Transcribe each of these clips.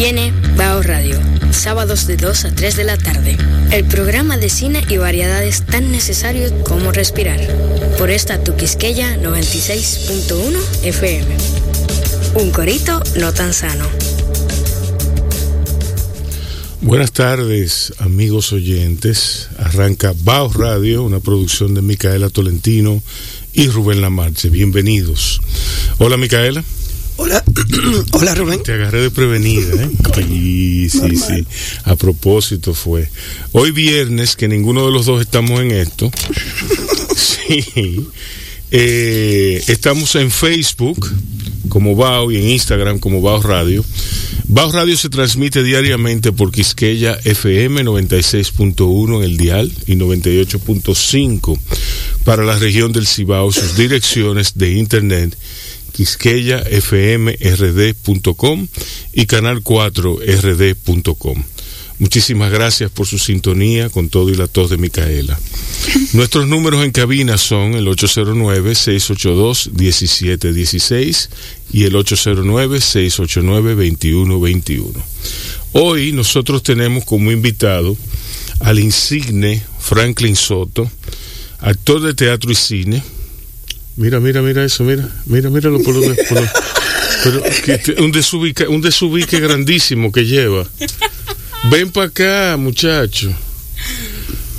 Viene Bao Radio, sábados de 2 a 3 de la tarde. El programa de cine y variedades tan necesarios como respirar. Por esta Tuquisqueya 96.1 FM. Un corito no tan sano. Buenas tardes, amigos oyentes. Arranca Baos Radio, una producción de Micaela Tolentino y Rubén Lamarche. Bienvenidos. Hola, Micaela. Hola, hola Rubén. Te agarré de prevenida, ¿eh? Sí, sí, sí. A propósito fue. Hoy viernes, que ninguno de los dos estamos en esto. Sí. Eh, estamos en Facebook como BAO y en Instagram como BAO Radio. BAO Radio se transmite diariamente por Quisqueya FM 96.1 en el dial y 98.5 para la región del Cibao, sus direcciones de internet quisqueyafmrd.com y canal4rd.com. Muchísimas gracias por su sintonía con todo y la tos de Micaela. Nuestros números en cabina son el 809-682-1716 y el 809-689-2121. Hoy nosotros tenemos como invitado al insigne Franklin Soto, actor de teatro y cine. Mira, mira, mira eso, mira, mira, míralo por lo, por lo- pero que- un desubique, un desubique grandísimo que lleva. Ven para acá, muchacho.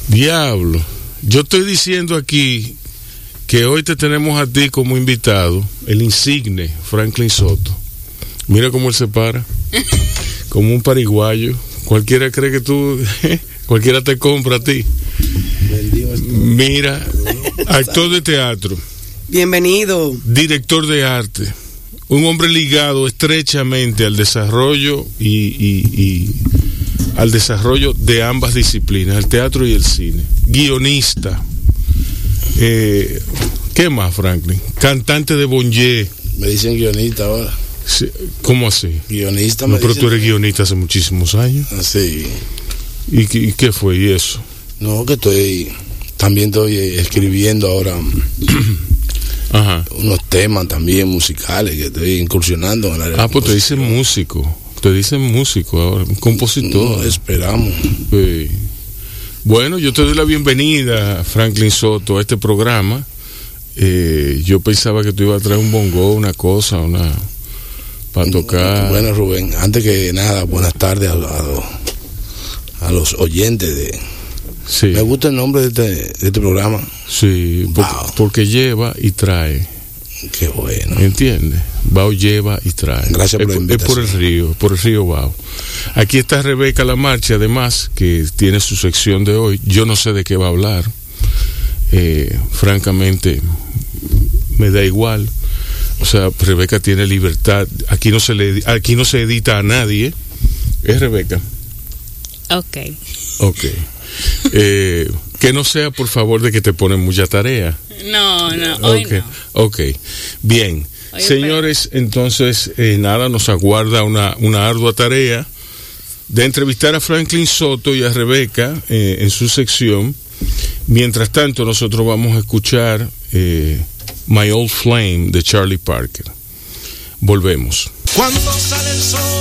Diablo. Yo estoy diciendo aquí que hoy te tenemos a ti como invitado, el insigne Franklin Soto. Mira cómo él se para, como un pariguayo. Cualquiera cree que tú, cualquiera te compra a ti. Mira, actor de teatro, Bienvenido. director de arte, un hombre ligado estrechamente al desarrollo y, y- y al desarrollo de ambas disciplinas, el teatro y el cine, guionista. Eh, ¿Qué más, Franklin? Cantante de Bonje. Me dicen guionista ahora. ¿Cómo así? Guionista No, me pero dicen. tú eres guionista hace muchísimos años. Ah, Sí. ¿Y, qué- y qué fue? ¿Y eso? No, que estoy. También estoy eh, escribiendo ahora Ajá. unos temas también musicales que estoy incursionando en el área Ah, pues te dicen músico. Te dicen músico ahora, un compositor. No, esperamos. Sí. Bueno, yo te doy la bienvenida, Franklin Soto, a este programa. Eh, yo pensaba que tú ibas a traer un bongo, una cosa, una para tocar. Bueno, Rubén, antes que nada, buenas tardes a, a a los oyentes de. Sí, Me gusta el nombre de este, de este programa. sí, Wow. porque lleva y trae, Qué bueno. ¿entiendes? Bao lleva y trae. Gracias por es, la es por el invitación. río, por el río Bao. Aquí está Rebeca La Marcha, además, que tiene su sección de hoy. Yo no sé de qué va a hablar. Eh, francamente, me da igual. O sea, Rebeca tiene libertad. Aquí no se le, aquí no se edita a nadie. ¿Es Rebeca? Ok. Ok. Eh, que no sea, por favor, de que te ponen mucha tarea. No, no, hoy ok, no. ok. Bien. Hoy Señores, entonces, eh, nada, nos aguarda una, una ardua tarea de entrevistar a Franklin Soto y a Rebeca eh, en su sección. Mientras tanto, nosotros vamos a escuchar eh, My Old Flame de Charlie Parker. Volvemos. Cuando sale el sol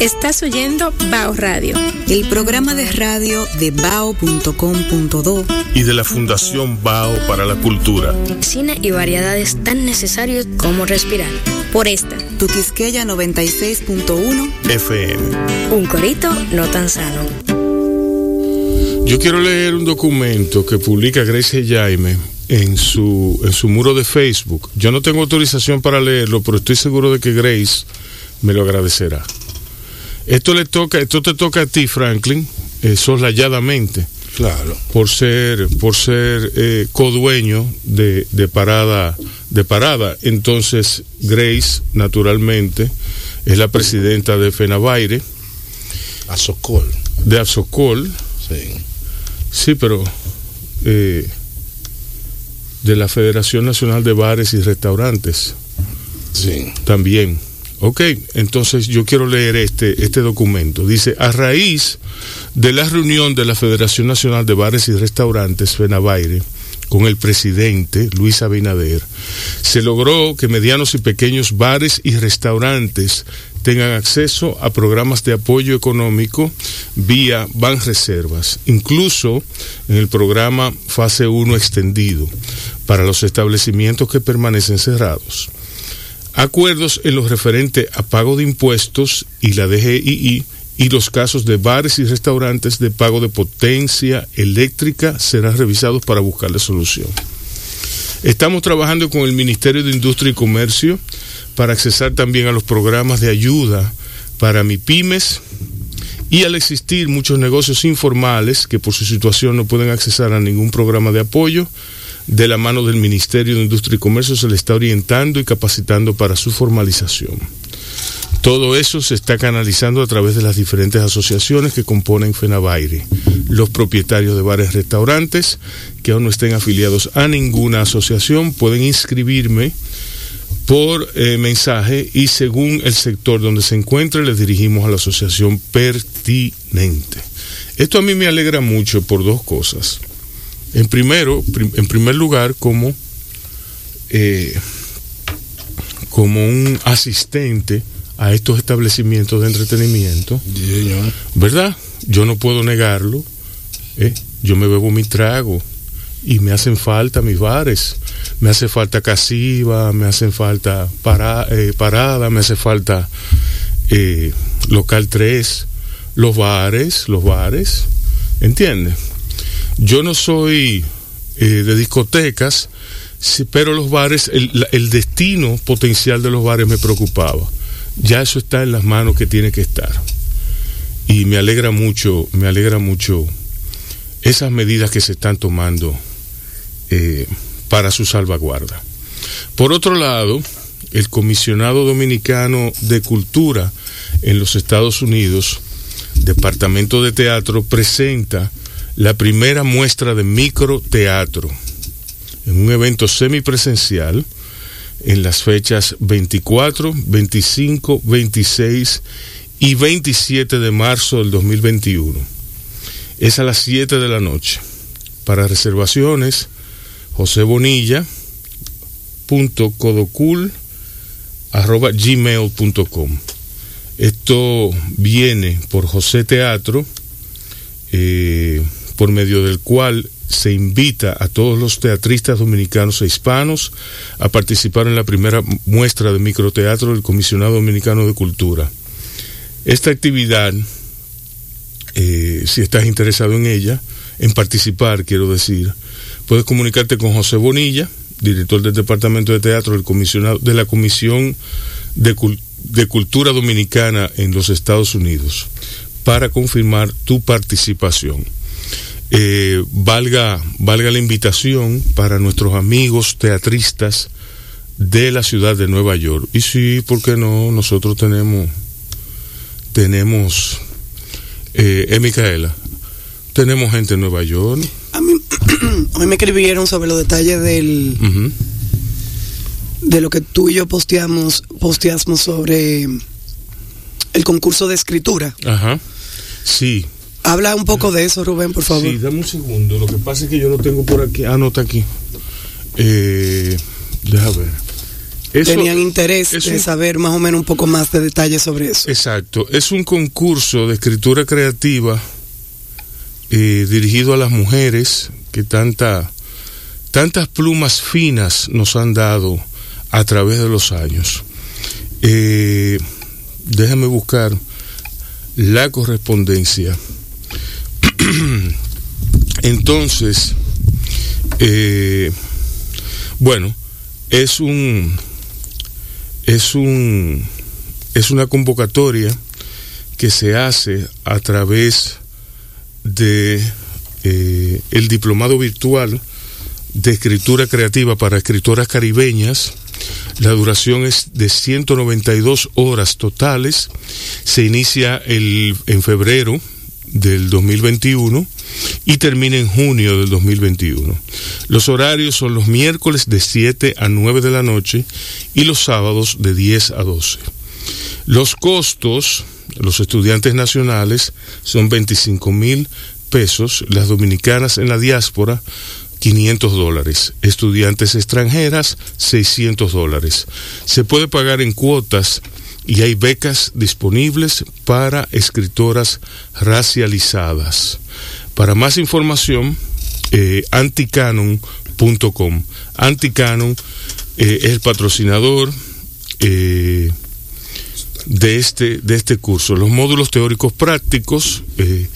Estás oyendo Bao Radio. El programa de radio de bao.com.do Y de la Fundación Bao para la Cultura. Cine y variedades tan necesarios como respirar. Por esta. Tuquisqueya 96.1 FM. Un corito no tan sano. Yo quiero leer un documento que publica Grace Jaime en su, en su muro de Facebook. Yo no tengo autorización para leerlo, pero estoy seguro de que Grace me lo agradecerá. Esto le toca, esto te toca a ti, Franklin, eh, soslayadamente, Claro. por ser, por ser eh, codueño de, de parada, de parada. Entonces, Grace, naturalmente, es la presidenta de FENAVAIRE, Azocol. de Azocol, Sí. sí, pero eh, de la Federación Nacional de Bares y Restaurantes Sí. también. Ok, entonces yo quiero leer este, este documento. Dice, a raíz de la reunión de la Federación Nacional de Bares y Restaurantes, FENAVAIRE, con el presidente Luis Abinader, se logró que medianos y pequeños bares y restaurantes tengan acceso a programas de apoyo económico vía Banreservas, incluso en el programa Fase 1 extendido para los establecimientos que permanecen cerrados acuerdos en lo referente a pago de impuestos y la DGII y los casos de bares y restaurantes de pago de potencia eléctrica serán revisados para buscarle solución. Estamos trabajando con el Ministerio de Industria y Comercio para accesar también a los programas de ayuda para MIPIMES y al existir muchos negocios informales que por su situación no pueden accesar a ningún programa de apoyo, de la mano del Ministerio de Industria y Comercio se le está orientando y capacitando para su formalización. Todo eso se está canalizando a través de las diferentes asociaciones que componen FENAVAIRE. Los propietarios de bares y restaurantes que aún no estén afiliados a ninguna asociación pueden inscribirme por eh, mensaje y según el sector donde se encuentre les dirigimos a la asociación pertinente. Esto a mí me alegra mucho por dos cosas. En primero, prim- en primer lugar, como eh, como un asistente a estos establecimientos de entretenimiento. ¿verdad? Yo no puedo negarlo. ¿eh? Yo me bebo mi trago y me hacen falta mis bares. Me hace falta Casiva, me hacen falta para, eh, Parada, me hace falta Local 3, los bares, los bares, ¿entiendes? Yo no soy eh, de discotecas, pero los bares, el destino potencial de los bares me preocupaba. Ya eso está en las manos que tiene que estar y me alegra mucho, me alegra mucho esas medidas que se están tomando eh, para su salvaguarda. Por otro lado, el comisionado dominicano de cultura en los Estados Unidos, Departamento de Teatro, presenta la primera muestra de microteatro en un evento semipresencial en las fechas 24, 25, 26 y 27 de marzo del 2021. Es a las 7 de la noche. Para reservaciones, José Bonilla punto codocul arroba esto viene por José Teatro eh, por medio del cual se invita a todos los teatristas dominicanos e hispanos a participar en la primera muestra de microteatro del Comisionado Dominicano de Cultura. Esta actividad, eh, si estás interesado en ella, en participar, quiero decir, puedes comunicarte con José Bonilla, director del Departamento de Teatro del comisionado, de la Comisión de, Cul- de Cultura Dominicana en los Estados Unidos, para confirmar tu participación. Eh, valga, valga la invitación para nuestros amigos teatristas de la ciudad de Nueva York. Y sí, ¿por qué no? Nosotros tenemos, tenemos, eh, eh, Micaela, tenemos gente en Nueva York. A mí, a mí me escribieron sobre los detalles del, de lo que tú y yo posteamos, posteamos sobre el concurso de escritura. Ajá. Sí. Habla un poco de eso, Rubén, por favor. Sí, dame un segundo. Lo que pasa es que yo lo tengo por aquí. Ah, no, está aquí. Eh, deja ver. Eso- Tenían interés un- saber más o menos un poco más de detalles sobre eso. Exacto. Es un concurso de escritura creativa eh, dirigido a las mujeres que tanta, tantas plumas finas nos han dado a través de los años. Eh, déjame buscar la correspondencia. Entonces, eh, bueno, es un es un es una convocatoria que se hace a través de eh, el diplomado virtual de escritura creativa para escritoras caribeñas La duración es de 192 horas totales. Se inicia el, en febrero del 2021 y termina en junio del 2021. Los horarios son los miércoles de 7 a 9 de la noche y los sábados de 10 a 12. Los costos, los estudiantes nacionales son 25 mil pesos, las dominicanas en la diáspora 500 dólares, estudiantes extranjeras 600 dólares. Se puede pagar en cuotas y hay becas disponibles para escritoras racializadas. Para más información, eh, anticanon.com. Anticanon eh, es el patrocinador eh, de, este, de este curso. Los módulos teóricos prácticos eh,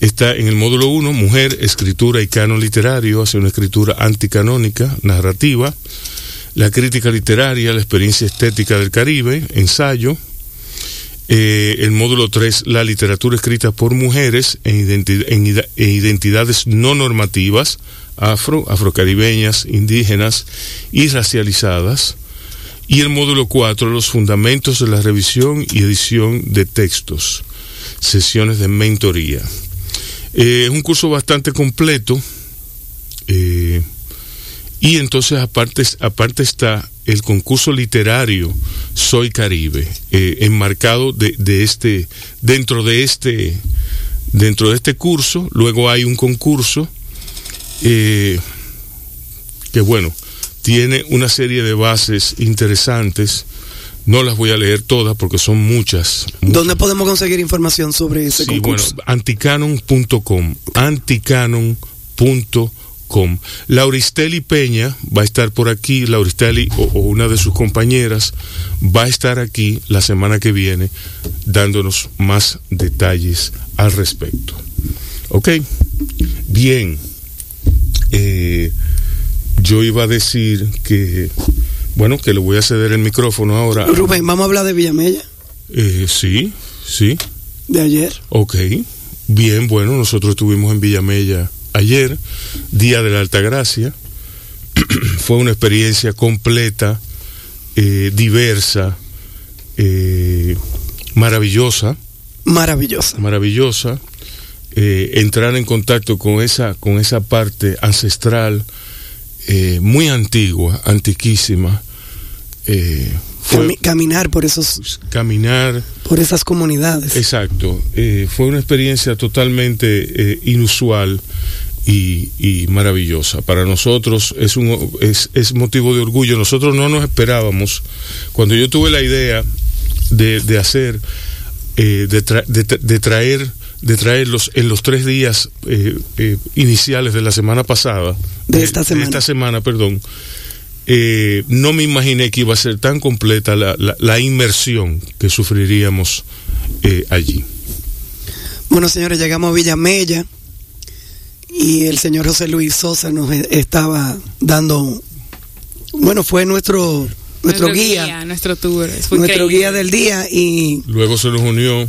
está en el módulo 1, mujer, escritura y canon literario, hace una escritura anticanónica, narrativa. La crítica literaria, la experiencia estética del Caribe, ensayo. Eh, el módulo 3, la literatura escrita por mujeres en, identi- en ida- en identidades no normativas, afro, afrocaribeñas, indígenas y racializadas. Y el módulo 4, los fundamentos de la revisión y edición de textos, sesiones de mentoría. Eh, es un curso bastante completo. eh, y entonces aparte, aparte está el concurso literario Soy Caribe, eh, enmarcado de, de este, dentro de este, dentro de este curso, luego hay un concurso eh, que bueno, tiene una serie de bases interesantes. No las voy a leer todas porque son muchas. ¿Dónde podemos conseguir información sobre ese Sí, bueno, concurso? anticanon.com, anticanon.com. Lauristeli Peña va a estar por aquí, Lauristeli o, o una de sus compañeras va a estar aquí la semana que viene dándonos más detalles al respecto. ¿Ok? Bien. Eh, yo iba a decir que, bueno, que le voy a ceder el micrófono ahora. Rubén, vamos a hablar de Villamella, Eh, sí, sí. de ayer. Ok, bien, bueno, nosotros estuvimos en Villamella ayer, Día de la Altagracia. Fue una experiencia completa, eh, diversa, eh, maravillosa, Maravillosa. maravillosa. Eh, entrar en contacto con esa, con esa parte ancestral, muy antigua, antiquísima. Fue caminar por esos, caminar, por esas comunidades. Exacto, eh, fue una experiencia totalmente eh, inusual y, y maravillosa. Para nosotros es, un, es, es motivo de orgullo. Nosotros no nos esperábamos. Cuando yo tuve la idea de, de hacer, eh, de, tra- de tra- de traer, de traerlos en los tres días eh, eh, iniciales de la semana pasada, De esta semana. esta semana, perdón, no me imaginé que iba a ser tan completa la, la- la inmersión que sufriríamos allí. Bueno, señores, llegamos a Villamella y el señor José Luis Sosa nos estaba dando, bueno, fue nuestro nuestro, guía, Nuestro tour. Fue nuestro increíble. guía del día y, Luego se nos unió.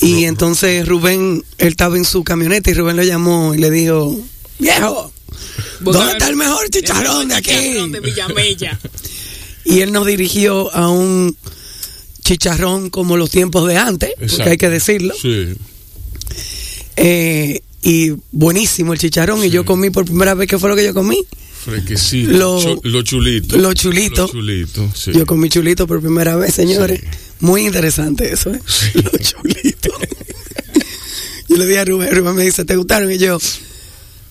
y entonces Rubén, él estaba en su camioneta y Rubén lo llamó y le dijo, viejo, ¿dónde está el mejor chicharrón de aquí? Chicharrón de Villamella. Y él nos dirigió a un chicharrón como los tiempos de antes, porque hay que decirlo. Sí. Eh, y buenísimo el chicharrón. Y yo comí por primera vez, ¿qué fue lo que yo comí? Fresquecito. Lo- Chu- lo chulito. lo chulito. Lo chulito, sí. Yo comí chulito por primera vez, señores. Sí. Muy interesante eso, ¿eh? Los chulitos. yo le dije a Rubén, Rubén me dice, ¿te gustaron? Y yo,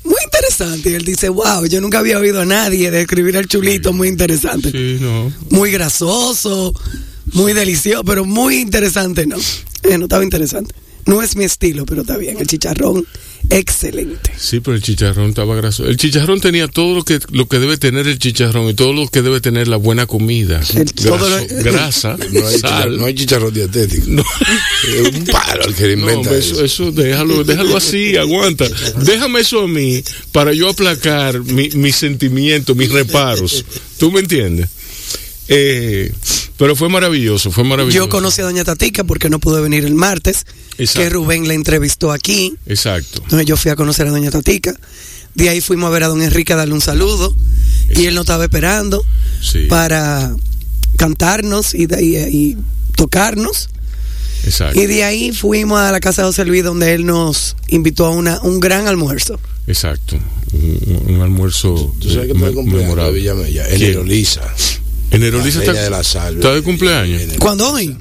muy interesante. Y él dice, wow, yo nunca había oído a nadie describir el chulito, muy interesante. Sí, no. Muy grasoso, muy delicioso, pero muy interesante, ¿no? Eh, no estaba interesante. No es mi estilo, pero está bien. El chicharrón, excelente. Sí, pero el chicharrón estaba grasoso. El chicharrón tenía todo lo que lo que debe tener el chicharrón y todo lo que debe tener la buena comida. El- todo lo- Graso- grasa, No hay, chicharrón, sal. no hay chicharrón dietético. No. Es un palo el que le No, inventa eso. eso, eso déjalo, déjalo así, aguanta. Déjame eso a mí para yo aplacar mi- mis sentimientos, mis reparos. ¿Tú me entiendes? Eh, pero fue maravilloso, fue maravilloso. Yo conocí a Doña Tatica porque no pudo venir el martes, Exacto. que Rubén la entrevistó aquí. Exacto. Entonces yo fui a conocer a Doña Tatica. De ahí fuimos a ver a don Enrique a darle un saludo. Y él nos estaba esperando Sí, para cantarnos y, de- y- y tocarnos. exacto. Y de ahí fuimos a la casa de José Luis donde él nos invitó a una, un gran almuerzo. Exacto. Un, un almuerzo Tú sabes que me- fue el cumpleaños de memorable. Enero La Lisa reina está, de la salve. está de cumpleaños. ¿Cuándo hoy?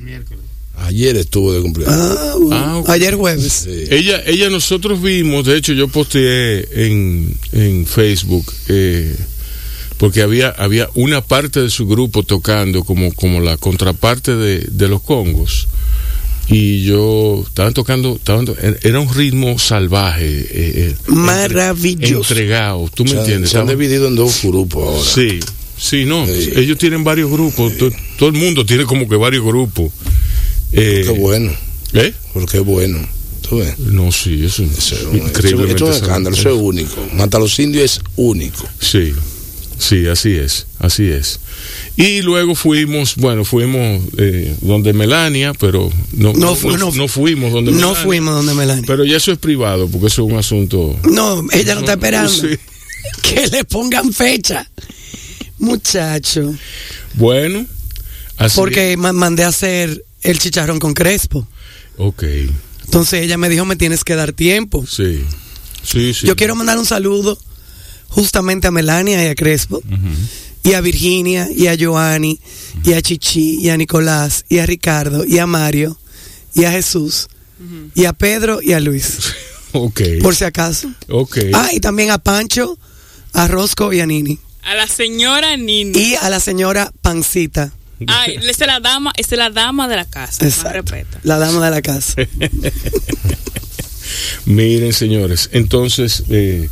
Ayer estuvo de cumpleaños. Ah, bueno. Ah. Ayer jueves. Sí. Ella, ella nosotros vimos, de hecho yo posteé en, en Facebook, eh, porque había, había una parte de su grupo tocando como, como la contraparte de, de los congos. Y yo estaban tocando, estaban to- era un ritmo salvaje, eh, eh, Maravilloso. entregado, tú me Se entiendes. Se han Estaban- dividido en dos grupos ahora. Sí, sí, no. Sí. Ellos tienen varios grupos. to- Todo el mundo tiene como que varios grupos. Eh, Qué bueno, ¿Eh? porque es bueno. ¿Tú ves? No, sí, eso es Eso es un- increíblemente Esto es escándalo, eso es único. Mata a los indios es único. Sí, sí, así es, así es. Y luego fuimos, bueno, fuimos eh, donde Melania, pero no, No no, fu- no- no- no fuimos donde No Melania. fuimos donde Melania. Pero ya eso es privado, porque eso es un asunto. No, ella no está esperando. Sí. Que le pongan fecha. Muchacho. Bueno, así. Porque ma- mandé a hacer el chicharrón con Crespo. Ok, Entonces ella me dijo, me tienes que dar tiempo. sí. Sí, sí. Yo quiero mandar un saludo justamente a Melania y a Crespo, y a Virginia, y a Joanny, y a Chichi, y a Nicolás, y a Ricardo, y a Mario, y a Jesús, y a Pedro y a Luis, Ok, por si acaso. ok. Ah, y también a Pancho, a Rosco y a Nini. A la señora Nini. Y a la señora Pancita. Ay, esa es la dama, es la dama de la casa. Más Exacto. respeto. La dama de la casa. Miren, señores, entonces eh,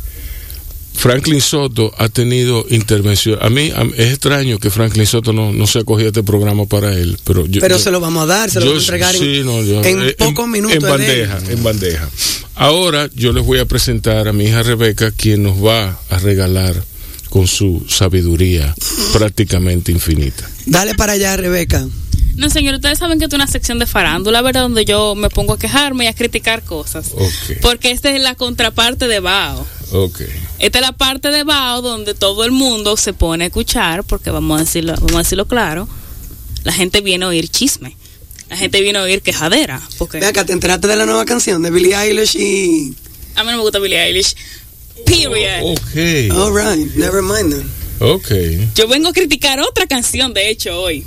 Franklin Soto ha tenido intervención. A mí, a es extraño que Franklin Soto no, no se acogió a este programa para él, pero yo, Pero yo- se lo vamos a dar, se lo vamos a entregar en, sí, no, yo- en eh, pocos minutos. En de bandeja, en bandeja. Ahora yo les voy a presentar a mi hija Rebeca, quien nos va a regalar con su sabiduría prácticamente infinita. Dale para allá, Rebeca. No, señor, ustedes saben que es una sección de farándula, ¿verdad? Donde yo me pongo a quejarme y a criticar cosas. Ok. Porque esta es la contraparte de Bao. Ok. Esta es la parte de Bao donde todo el mundo se pone a escuchar, porque vamos a decirlo, vamos a decirlo claro, la gente viene a oír chisme. La gente viene a oír quejadera. Porque Ve acá, ¿te enteraste de la nueva canción de Billie Eilish y... a mí no me gusta Billie Eilish. Period. Ok. All right, never mind then. Ok. Yo vengo a criticar otra canción, de hecho, hoy.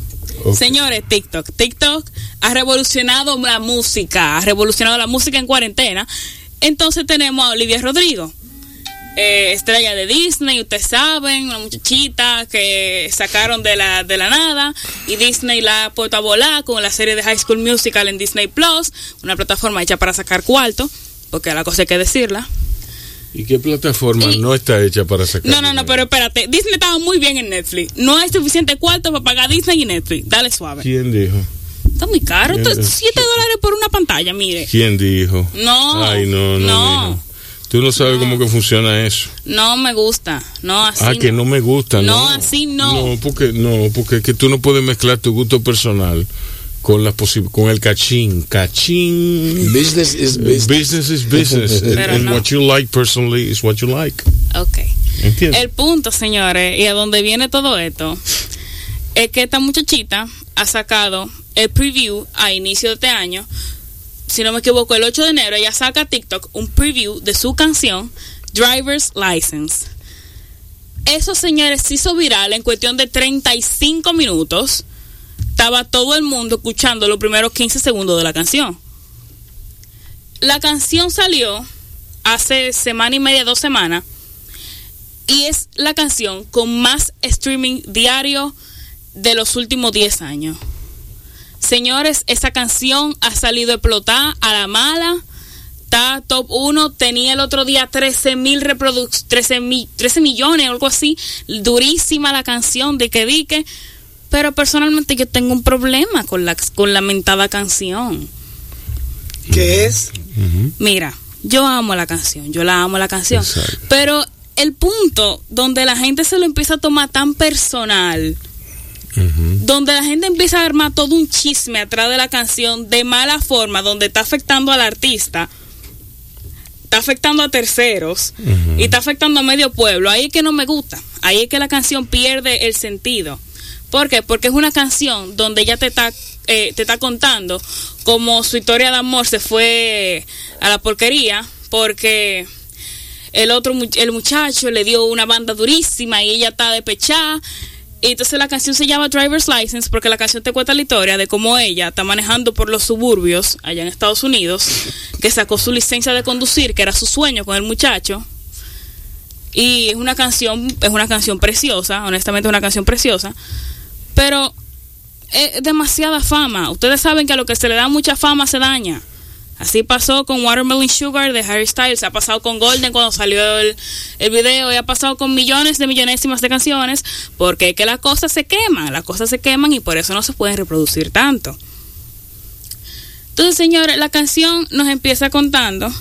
Señores, TikTok. TikTok ha revolucionado la música, ha revolucionado la música en cuarentena. Entonces tenemos a Olivia Rodrigo, eh, estrella de Disney, ustedes saben, una muchachita que sacaron de la, de la nada y Disney la ha puesto a volar con la serie de High School Musical en Disney Plus, una plataforma hecha para sacar cuarto, porque la cosa hay que decirla. ¿Y qué plataforma Y- no está hecha para sacar? No, no, no, pero espérate, Disney estaba muy bien en Netflix. No hay suficiente cuarto para pagar Disney y Netflix. Dale suave. ¿Quién dijo? Está muy caro. 7 dólares por una pantalla, mire. ¿Quién dijo? No, Ay, no, no. no. Tú no sabes cómo que funciona eso. No me gusta. No, así. ah, que no me gusta, ¿no? No, así no. No, porque no, porque es que tú no puedes mezclar tu gusto personal con la posi- con el cachín, cachín. Business is business. Business is business. and no. what you like personally is what you like. Ok. ¿Entiendes? El punto, señores, y a donde viene todo esto, es que esta muchachita ha sacado el preview a inicio de este año. Si no me equivoco, el 8 de enero ella saca a TikTok un preview de su canción Driver's License. Eso, señores, se hizo viral en cuestión de 35 minutos. Estaba todo el mundo escuchando los primeros 15 segundos de la canción. La canción salió hace semana y media, dos semanas y es la canción con más streaming diario de los últimos 10 años. Señores, esa canción ha salido a explotar a la mala. Está top 1. Tenía el otro día 13 mil reproducciones, 13, mi- 13 millones algo así. Durísima la canción de que dique. Pero personalmente yo tengo un problema con la, con la mentada canción. ¿Qué es? Mira, yo amo la canción, yo la amo la canción, Exacto. pero el punto donde la gente se lo empieza a tomar tan personal, donde la gente empieza a armar todo un chisme atrás de la canción de mala forma, donde está afectando al artista, está afectando a terceros y está afectando a medio pueblo. Ahí es que no me gusta. Ahí es que la canción pierde el sentido. ¿Por qué? Porque es una canción donde ella te está, eh, te está contando cómo su historia de amor se fue a la porquería porque el otro el muchacho le dio una banda durísima y ella está despechada. Y entonces la canción se llama Driver's License porque la canción te cuenta la historia de cómo ella está manejando por los suburbios allá en Estados Unidos, que sacó su licencia de conducir, que era su sueño con el muchacho. Y es una canción, es una canción preciosa, honestamente es una canción preciosa, pero es demasiada fama. Ustedes saben que a lo que se le da mucha fama se daña. Así pasó con Watermelon Sugar de Harry Styles, ha pasado con Golden cuando salió el, el video y ha pasado con millones de millonésimas de canciones porque es que las cosas se queman, las cosas se queman y por eso no se pueden reproducir tanto. Entonces, señores, la canción nos empieza contando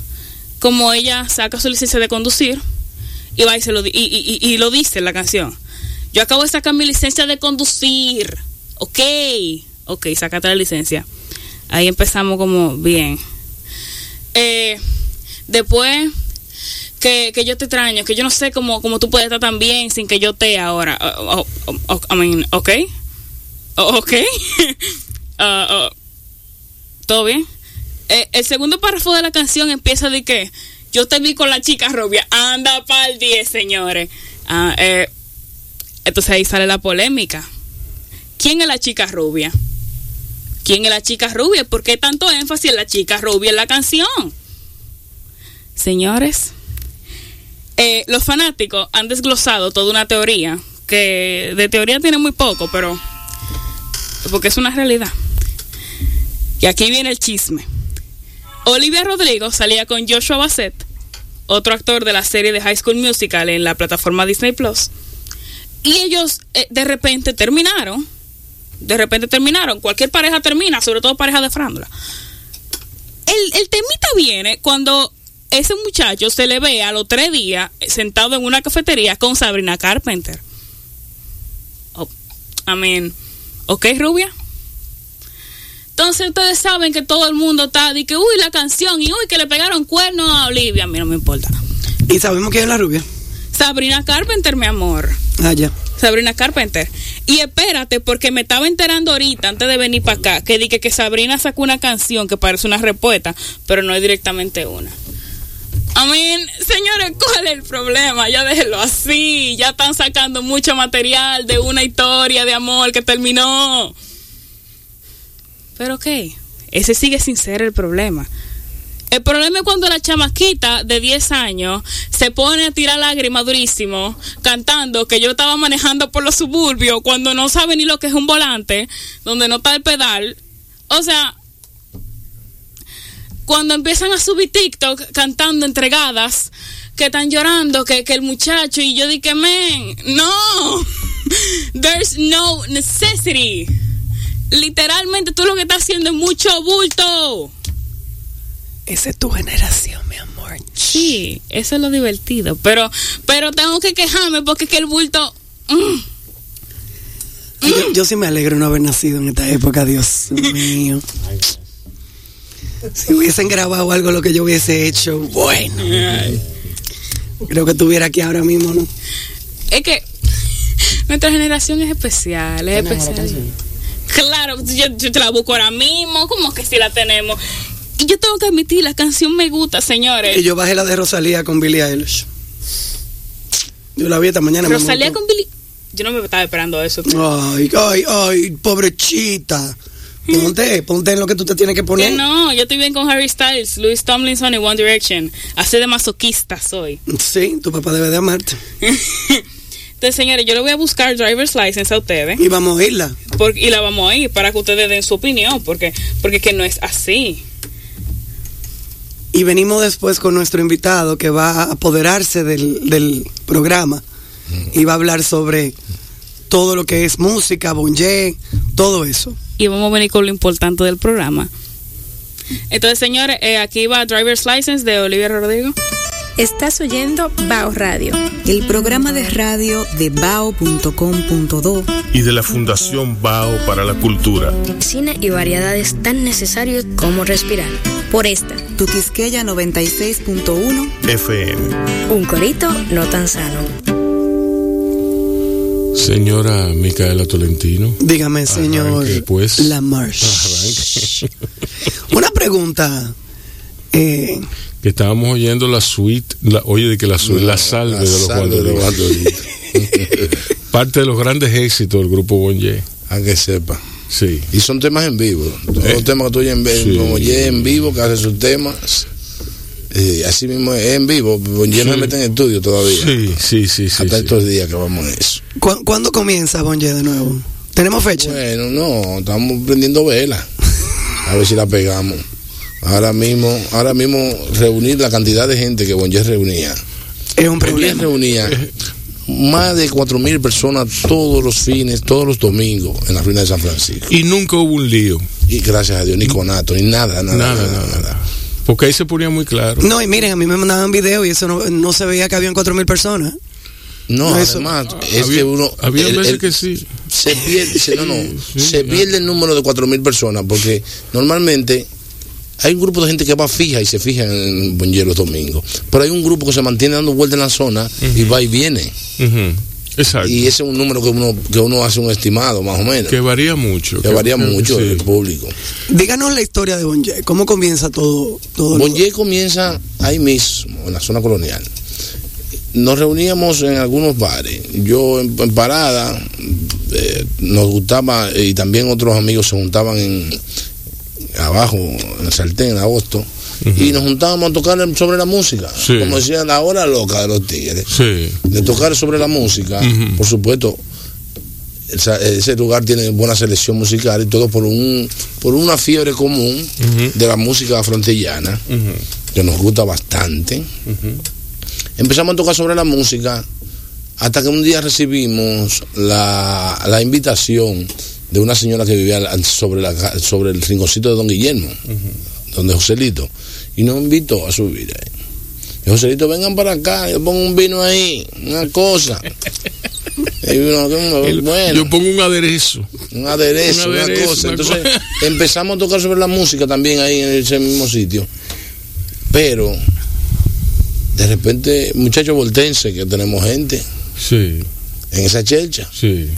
cómo ella saca su licencia de conducir y va y, se lo, y, y- y- lo dice la canción. Yo acabo de sacar mi licencia de conducir. Ok, ok, sácate la licencia. Ahí empezamos como bien. Eh, después que, que yo te extraño, que yo no sé cómo, cómo tú puedes estar tan bien sin que yo te ahora. Oh, I mean, ok. Ok. Ah, ah, ¿Todo bien? Eh, el segundo párrafo de la canción empieza de que yo te vi con la chica rubia. Anda pa'l 10, señores. Ah, eh, entonces ahí sale la polémica. ¿Quién es la chica rubia? ¿Quién es la chica rubia? ¿Por qué tanto énfasis en la chica rubia en la canción? Señores, eh, los fanáticos han desglosado toda una teoría que de teoría tiene muy poco, pero porque es una realidad. Y aquí viene el chisme. Olivia Rodrigo salía con Joshua Bassett, otro actor de la serie de High School Musical en la plataforma Disney Plus. Y ellos eh, de repente terminaron. De repente terminaron. Cualquier pareja termina, sobre todo pareja de frándula. El, el temita viene cuando ese muchacho se le ve a los tres días sentado en una cafetería con Sabrina Carpenter. Oh, mean, ¿ok, rubia? Entonces ustedes saben que todo el mundo está de que, uy, la canción, y uy, que le pegaron cuernos a Olivia. A mí no me importa. Y sabemos quién es la rubia. Sabrina Carpenter, mi amor. Ah, ya. Sabrina Carpenter. Y espérate, porque me estaba enterando ahorita, antes de venir para acá, que dije que Sabrina sacó una canción que parece una respuesta, pero no es directamente una. I mean, señores, ¿cuál es el problema? Ya déjenlo así. Ya están sacando mucho material de una historia de amor que terminó. Pero qué, ese sigue sin ser el problema. El problema es cuando la chamaquita de 10 años se pone a tirar lágrimas durísimo cantando que yo estaba manejando por los suburbios cuando no sabe ni lo que es un volante, donde no está el pedal. O sea, cuando empiezan a subir TikTok cantando entregadas, que están llorando, que, que el muchacho y yo dije, men, no, there's no necessity. Literalmente tú lo que estás haciendo es mucho bulto. Esa es tu generación, mi amor. Sí, eso es lo divertido. Pero, pero tengo que quejarme porque es que el bulto. mm, Yo, yo sí me alegro no haber nacido en esta época, Dios mío. Si hubiesen grabado algo lo que yo hubiese hecho, bueno. Creo que estuviera aquí ahora mismo, ¿no? es que nuestra generación es especial, es especial. Claro, yo, yo te la busco ahora mismo, como que si la tenemos. Y yo tengo que admitir, la canción me gusta, señores. Y yo bajé la de Rosalía con Billie Eilish. Yo la vi esta mañana. Rosalía con Billy. Yo no me estaba esperando eso. Ay, ay, ay, pobrechita. Ponte, ponte en lo que tú te tienes que Que poner. no, yo estoy bien con Harry Styles, Louis Tomlinson y One Direction. Así de masoquista soy. Sí, tu papá debe de amarte. Entonces, señores, yo le voy a buscar driver's license a ustedes. Y vamos a oírla. Por- y la vamos a ir para que ustedes den su opinión, porque porque que no es así. Y venimos después con nuestro invitado que va a apoderarse del, del programa y va a hablar sobre todo lo que es música, bonje, todo eso. Y vamos a venir con lo importante del programa. Entonces, señores, eh, aquí va Driver's License de Olivia Rodrigo. Estás oyendo Bao Radio. El programa de radio de bao.com.do y de la Fundación Bao para la Cultura. Cine y variedades tan necesarios como respirar. Por esta, Tu Quisqueya 96.1 FM. Un corito no tan sano. Señora Micaela Tolentino. Dígame, señor Arranque, pues. Lamarche. Una pregunta. Eh, Que estábamos oyendo la suite, la, oye, de que la suite, la salve La de los salve de los guandolitos. Parte de los grandes éxitos del grupo Bonje. A que sepa. Sí. Y son temas en vivo. Todos Eh. los temas que tú oyes en vivo, Sí. como Ye en vivo, que hace sus temas. eh, así mismo es en vivo. Bonje no Sí. se mete en estudio todavía. Sí, sí, sí, sí. Hasta sí. estos días que vamos en eso. ¿cu- ¿Cuándo comienza Bonje de nuevo? ¿Tenemos fecha? Bueno, no, estamos prendiendo vela. A ver si la pegamos. Ahora mismo, ahora mismo reunir la cantidad de gente que Bonje reunía. es un Bonje problema. reunía más de cuatro mil personas todos los fines, todos los domingos en la ruina de San Francisco. Y nunca hubo un lío. Y gracias a Dios, ni conato, ni nada, nada, Nada, nada, nada, nada. nada. Porque ahí se ponía muy claro. No, y miren, a mí me mandaban video y eso no, no se veía que habían cuatro mil personas. No, No, eso- además, es había, que uno. había el- veces el- que sí. se pierde, se- no, no, Sí, se pierde el número de cuatro mil personas porque normalmente hay un grupo de gente que va fija y se fija en Bonje los domingos, pero hay un grupo que se mantiene dando vueltas en la zona y va y viene. Exacto. y ese es un número que uno que uno hace un estimado más o menos que varía mucho. que varía mucho sí. el público. Díganos la historia de Bonje. ¿Cómo comienza todo? todo lo- Bonje comienza ahí mismo en la zona colonial. Nos reuníamos en algunos bares. Yo en, en parada eh, nos gustaba y también otros amigos se juntaban en abajo en el sartén en agosto y nos juntábamos a tocar sobre la música, Sí. como decían la hora loca de los tigres, Sí. de tocar sobre la música. Por supuesto, esa- ese lugar tiene buena selección musical y todo por un por una fiebre común de la música frontillana que nos gusta bastante. Empezamos a tocar sobre la música hasta que un día recibimos la, la invitación de una señora que vivía sobre, la, sobre el rinconcito de Don Guillermo, donde Joselito, y nos invitó a subir ahí. Y Joselito, vengan para acá, yo pongo un vino ahí, una cosa. Y uno, El- bueno, Yo pongo un aderezo. un aderezo, Un una cosa. una Entonces cosa. empezamos a tocar sobre la música también ahí en ese mismo sitio. Pero de repente, muchachos voltense, que tenemos gente Sí, en esa chelcha. sí.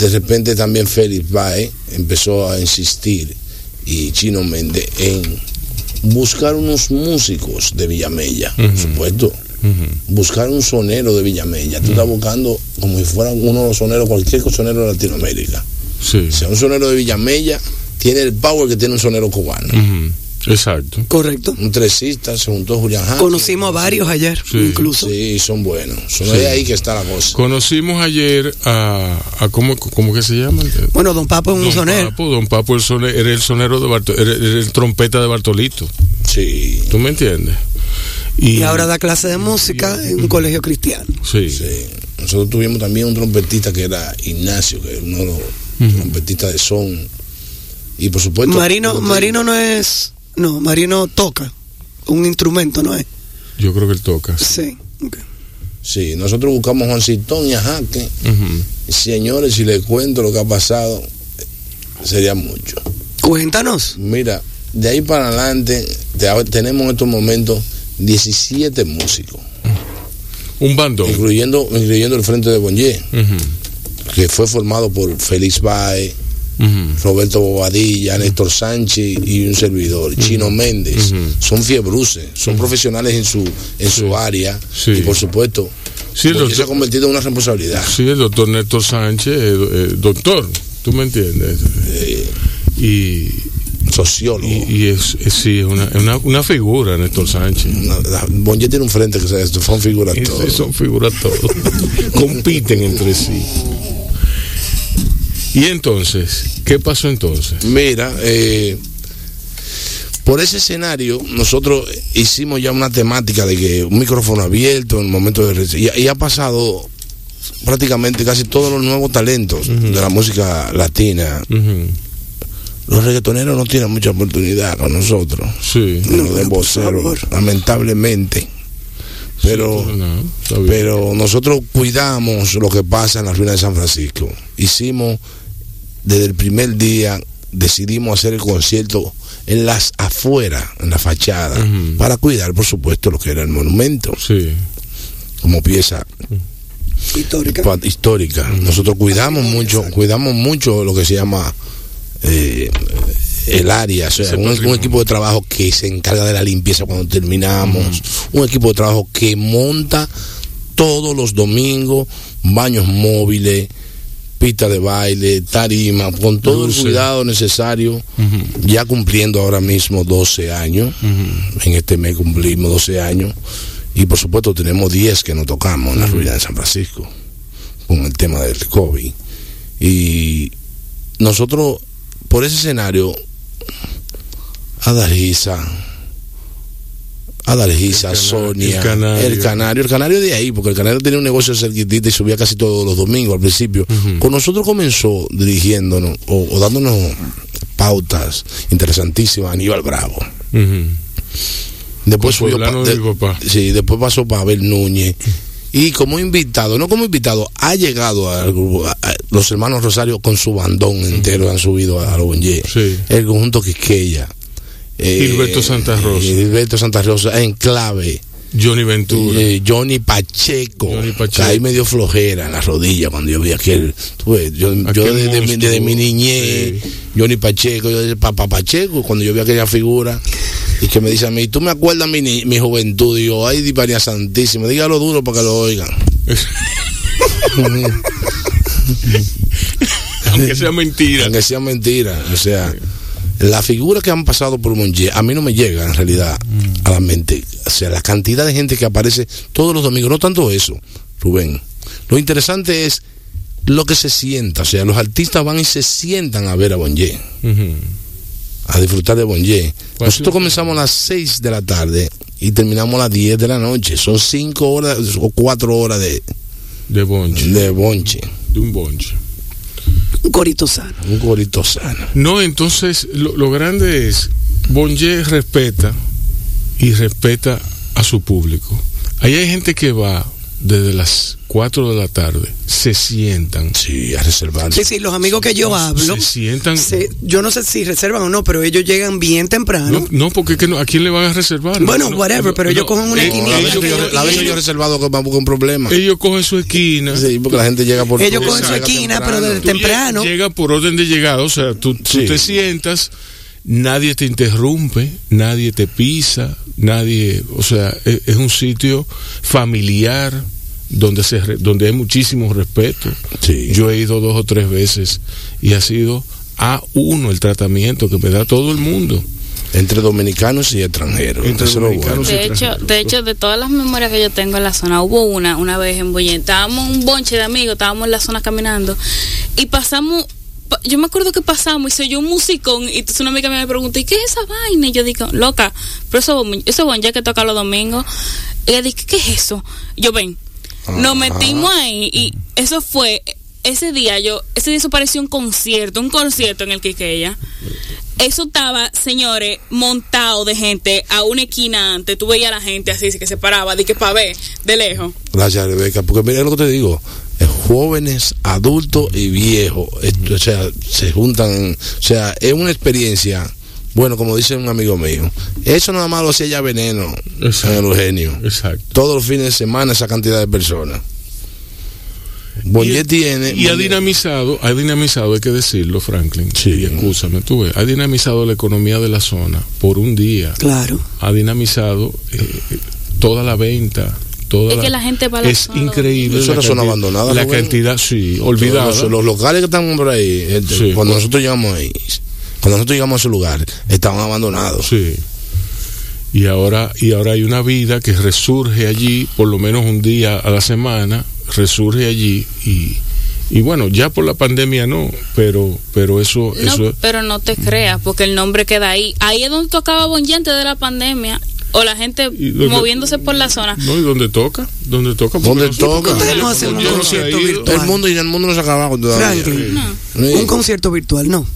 De repente también Félix Bae empezó a insistir y Chino Méndez en buscar unos músicos de Villamella, por supuesto. Buscar un sonero de Villamella. Tú estás buscando como si fuera uno de los soneros, cualquier sonero de Latinoamérica. Sí. O sea, un sonero de Villamella tiene el power que tiene un sonero cubano. Exacto. Correcto. Un tresista, se juntó Julián. Conocimos a varios ayer, Sí. incluso. Sí, son buenos. Son Sí. de ahí que está la cosa. Conocimos ayer a, a ¿cómo, ¿cómo que se llama? Bueno, Don Papo es un Don sonero. Papo, Don Papo el sone- era el sonero de Barto- era, era el trompeta de Bartolito. Sí, ¿Tú me entiendes? Y ahora da clase de música en un colegio cristiano. Sí. sí. Nosotros tuvimos también un trompetista que era Ignacio, que es uno de los trompetistas de son. Y por supuesto. Marino, Marino no es. No, Marino toca un instrumento, ¿no es? Yo creo que él toca. Sí. ok. digo, Sí, nosotros buscamos a Juancitón y a Jaque. Señores, si les cuento lo que ha pasado, sería mucho. Cuéntanos. Mira, de ahí para adelante te- tenemos en estos momentos 17 músicos, Un bandón. incluyendo, incluyendo el Frente de Bonje, que fue formado por Félix Bae, Roberto Bobadilla, Néstor Sánchez y un servidor, Chino Méndez. Son fiebruces, son profesionales en su, en su área Sí. y por supuesto, Sí, el se ha convertido en una responsabilidad. sí, el doctor Néstor Sánchez, eh, eh, doctor, ¿tú me entiendes? Eh, Y, sociólogo. y, y es, es- sí, es una, una, una figura, Néstor Sánchez. Bonje tiene un frente que se- son figuras todos. son figuras todos. Compiten entre sí. Y entonces, ¿qué pasó entonces? Mira, eh, por ese escenario nosotros hicimos ya una temática de que un micrófono abierto en el momento de y, y ha pasado prácticamente casi todos los nuevos talentos de la música latina. Los reggaetoneros no tienen mucha oportunidad con nosotros. Sí. No, No, de por voceros, favor. lamentablemente. Pero Sí, no, pero nosotros cuidamos lo que pasa en la ruina de San Francisco. Hicimos, desde el primer día, decidimos hacer el concierto en las afueras, en la fachada, para cuidar, por supuesto, lo que era el monumento, Sí. como pieza Histórica. histórica. Nosotros cuidamos mucho, cuidamos mucho lo que se llama eh, el área, o sea, un, equipo de trabajo que se encarga de la limpieza cuando terminamos, un equipo de trabajo que monta todos los domingos baños móviles, pista de baile, tarima, con todo el cuidado necesario, ya cumpliendo ahora mismo 12 años, en este mes cumplimos 12 años, y por supuesto tenemos 10 que no tocamos en la ruina de San Francisco, con el tema del COVID. Y nosotros, por ese escenario, El cana- Sonia, el canario. el canario, el canario de ahí, porque el canario tenía un negocio cerquitita y subía casi todos los domingos al principio. Con nosotros comenzó dirigiéndonos o, o dándonos pautas interesantísimas Aníbal Bravo. Ujú. Después Con subió pa- de. Sí, después pasó para Abel Núñez. Y como invitado, no como invitado, ha llegado al grupo, a- a- los hermanos Rosario con su bandón entero han subido a los Bonje. Sí. El conjunto Quisqueya. eh, Gilberto Santa Rosa. Gilberto Santa Rosa, en clave. Johnny Ventura. Eh, Johnny Pacheco, Johnny Pacheco. que ahí me dio flojera en la rodilla cuando yo vi aquel. ves, yo yo desde, mi- desde mi niñez, Johnny Pacheco, yo papá Pacheco, cuando yo vi aquella figura, y que me dice a mí, tú me acuerdas mi, mi juventud, y yo, ay, di María Santísima, dígalo duro para que lo oigan. Aunque sea mentira. Aunque sea mentira, o sea, las figuras que han pasado por Monje, a mí no me llega en realidad a la mente. O sea, la cantidad de gente que aparece todos los domingos, no tanto eso, Rubén. Lo interesante es lo que se sienta, o sea, los artistas van y se sientan a ver a Bonje, a disfrutar de Bonje. Pues Nosotros comenzamos a las 6 de la tarde y terminamos a las 10 de la noche. Son 5 horas o 4 horas de, De bonche. de bonche. De un bonche. Un corito sano. Un corito sano. No, entonces lo, lo grande es, Bonje respeta y respeta a su público. Ahí hay gente que va desde las 4 de la tarde, se sientan, Sí, a reservar. Sí, sí, los amigos que yo hablo, se sientan. se- yo no sé si reservan o no, pero ellos llegan bien temprano. No, no, porque es que no, ¿a quién le van a reservar? Bueno, No, whatever, no, pero no, ellos cogen una eh, esquinita. la vez yo, yo he reservado que va a buscar un problema. ellos cogen su esquina. Sí, porque la gente llega por Ellos cogen su esquina, temprano. pero desde temprano. lle- Llega por orden de llegada, o sea, tú, tú Sí. te sientas, nadie te interrumpe, nadie te pisa, nadie, o sea, es, es un sitio familiar donde se re- donde hay muchísimo respeto. Sí. Yo he ido dos o tres veces y ha sido a uno el tratamiento que me da todo el mundo. Entre dominicanos y extranjeros. Entre Eso dominicanos bueno. De hecho, de hecho, de todas las memorias que yo tengo en la zona, hubo una, una vez en Boyén, estábamos un bonche de amigos, estábamos en la zona caminando y pasamos, pa- yo me acuerdo que pasamos y se oyó un musicón y entonces una amiga me preguntó, ¿y qué es esa vaina? Y yo digo, loca, pero eso, eso bonche que toca los domingos. Y ella dice, ¿qué es eso? Yo ven, nos metimos ahí y eso fue, ese día yo, ese día eso pareció un concierto, un concierto en el Quiqueya. Eso estaba, señores, montado de gente a una esquina antes. Tú veías a la gente así, que se paraba, de que para ver, de lejos. Gracias, Rebeca. Porque mira lo que te digo. Eh, Jóvenes, adultos y viejos. Esto, o sea, se juntan. O sea, es una experiencia. Bueno, como dice un amigo mío. Eso nada más lo hacía ya Veneno Exacto. en el Eugenio. Exacto. Todos los fines de semana esa cantidad de personas. Y, tiene. y ha dinamizado, ha dinamizado, hay que decirlo, Franklin. Sí. Y escúchame, tú ves, ha dinamizado la economía de la zona por un día. Claro. Ha dinamizado eh, toda la venta. Toda Es que la gente va a la Es zona increíble. Es la una zona cantidad- abandonada, La Rubén. cantidad, sí, olvidada. Los, los locales que están por ahí, este, Sí. cuando nosotros llegamos ahí, cuando nosotros llegamos a ese lugar, estaban abandonados. Sí. Y ahora, y ahora hay una vida que resurge allí, por lo menos un día a la semana, resurge allí y, y bueno, ya por la pandemia no, pero, pero eso, No, eso pero no te creas, porque el nombre queda ahí. Ahí es donde tocaba antes de la pandemia. O la gente donde- moviéndose por la zona. no, y donde toca, donde toca. porque ¿Dónde no- toca? No un concierto virtual. El mundo y el mundo no se acababa todavía. Franklin, un concierto virtual, no.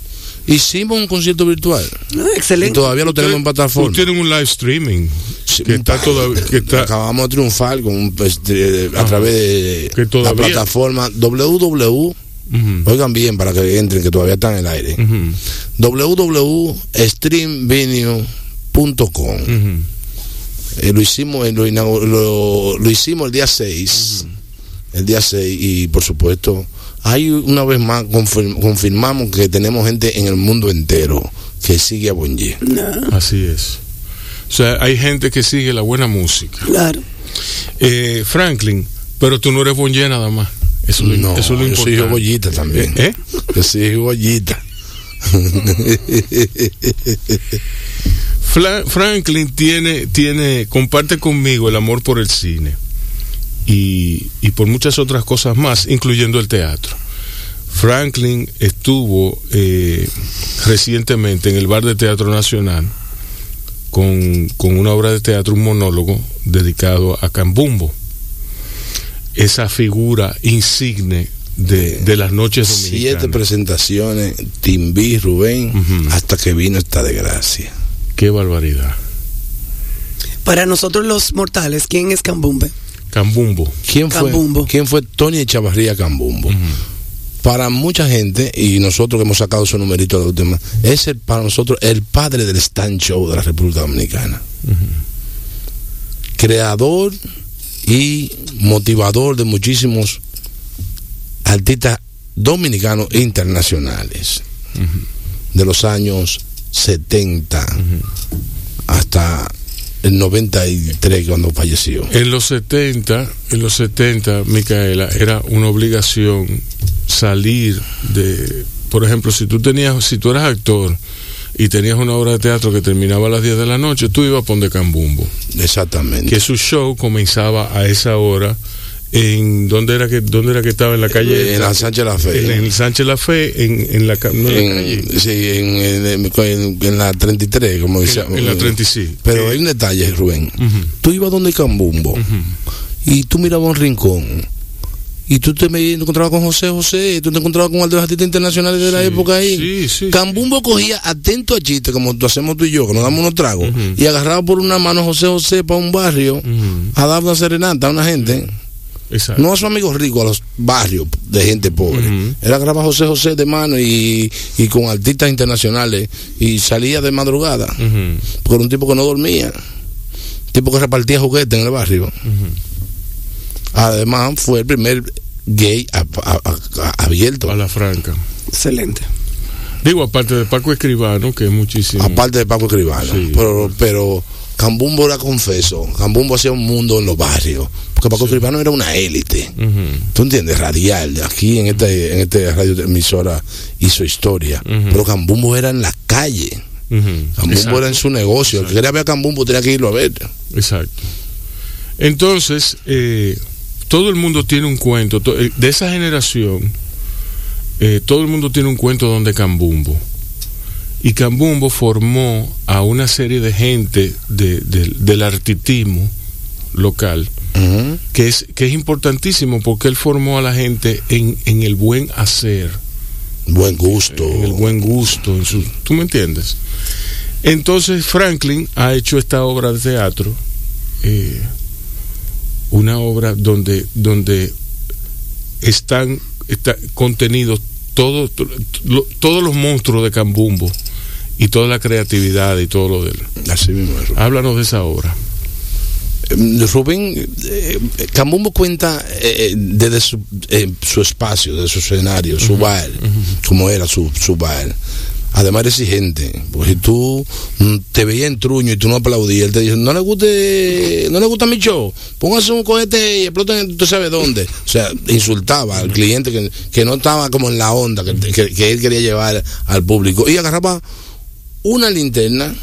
Hicimos un concierto virtual Ah, y excelente. todavía lo tenemos en plataforma. Tienen un live streaming Sí, que está todavía, que está, Acabamos de triunfar con un, este, a Ajá. través de Que la plataforma Ujú. Oigan bien para que entren, que todavía están en el aire. Ujú. www.streamvenue.com. Ujú. Eh, lo hicimos lo, lo, lo hicimos el día 6 el día 6 y por supuesto hay una vez más confirm- confirmamos que tenemos gente en el mundo entero que sigue a Bonje Así es. O sea, hay gente que sigue la buena música. Claro. Eh, Franklin, pero tú no eres bonje nada más. Eso, es lo- no eso es lo yo soy joyita también ¿Eh? yo soy joyita Fla- Franklin tiene, tiene, comparte conmigo el amor por el cine y, y por muchas otras cosas más, incluyendo el teatro. Franklin estuvo eh, recientemente en el Bar de Teatro Nacional con, con una obra de teatro, un monólogo dedicado a Cambumbo, esa figura insigne de, de las noches siete presentaciones Timbí Rubén hasta que vino esta desgracia Qué barbaridad. Para nosotros los mortales, ¿quién es Cambumbe? Cambumbo. ¿Quién fue, Cambumbo. ¿Quién fue Tony Echavarría Cambumbo? Para mucha gente, y nosotros que hemos sacado su numerito de la última, es el, para nosotros el padre del stand show de la República Dominicana. Creador y motivador de muchísimos artistas dominicanos e internacionales. De los años 70 hasta el 93 cuando falleció. En los 70, en los 70, Micaela, era una obligación salir de, por ejemplo, si tú tenías, si tú eras actor y tenías una obra de teatro que terminaba a las 10 de la noche, tú ibas a poner Cambumbo, Exactamente. que su show comenzaba a esa hora en dónde era que dónde era que estaba en la calle En la Sánchez La Fe. en, en el Sánchez La Fe en, en la, no, en la calle, sí, en, la 33, como la- en la 36 Pero Eh, hay un detalle, Rubén. ujú, Tú ibas donde Cambumbo y tú mirabas un rincón y tú te me- encontrabas con José José, tú te encontrabas con de los artistas internacionales de la época ahí. sí, sí, Cambumbo cogía atento a chiste, como tú hacemos tú y yo, que nos damos unos tragos, y agarraba por una mano a José José para un barrio ujú, a dar una serenata a una gente. Exacto. No a sus amigos ricos, a los barrios de gente pobre. Ujú. Él agarraba a José José de mano y, y con artistas internacionales y salía de madrugada. Porque era un tipo que no dormía. Tipo que repartía juguetes en el barrio. Además, fue el primer gay a- a- a- a- abierto. a la franca. Excelente. Digo, aparte de Paco Escribano, que es muchísimo. Aparte de Paco Escribano. Sí. Pero, pero Cambumbo era confeso. Cambumbo hacía un mundo en los barrios. Porque Paco Escribano era una élite. ¿Tú entiendes? Radial. Aquí en este, en este radio emisora hizo historia. Pero Cambumbo era en la calle. Cambumbo Exacto, era en su negocio. El que quería ver a Cambumbo tenía que irlo a ver. Exacto. Entonces, eh, todo el mundo tiene un cuento. to- eh, De esa generación, eh, todo el mundo tiene un cuento donde Cambumbo. Y Cambumbo formó a una serie de gente de- de- del artitismo local, que es, que es importantísimo porque él formó a la gente en, en el buen hacer. Buen gusto. en el buen gusto, en su, ¿tú me entiendes? Entonces Franklin ha hecho esta obra de teatro, eh, una obra donde, donde están está contenidos todos los monstruos de Cambumbo y toda la creatividad y todo lo de él. Así mismo es. Háblanos de esa obra. Eh, Rubén, eh, Cambumbo cuenta eh, eh, desde su, eh, su espacio, de su escenario, su bar, como era su, su bar. Además era exigente, porque si tú mm, te veías en truño y tú no aplaudías, él te dice, no le guste, no le gusta mi show, póngase un cohete y exploten tú sabes dónde. O sea, insultaba al cliente que, que no estaba como en la onda que, que- que él quería llevar al público. Y agarraba una linterna,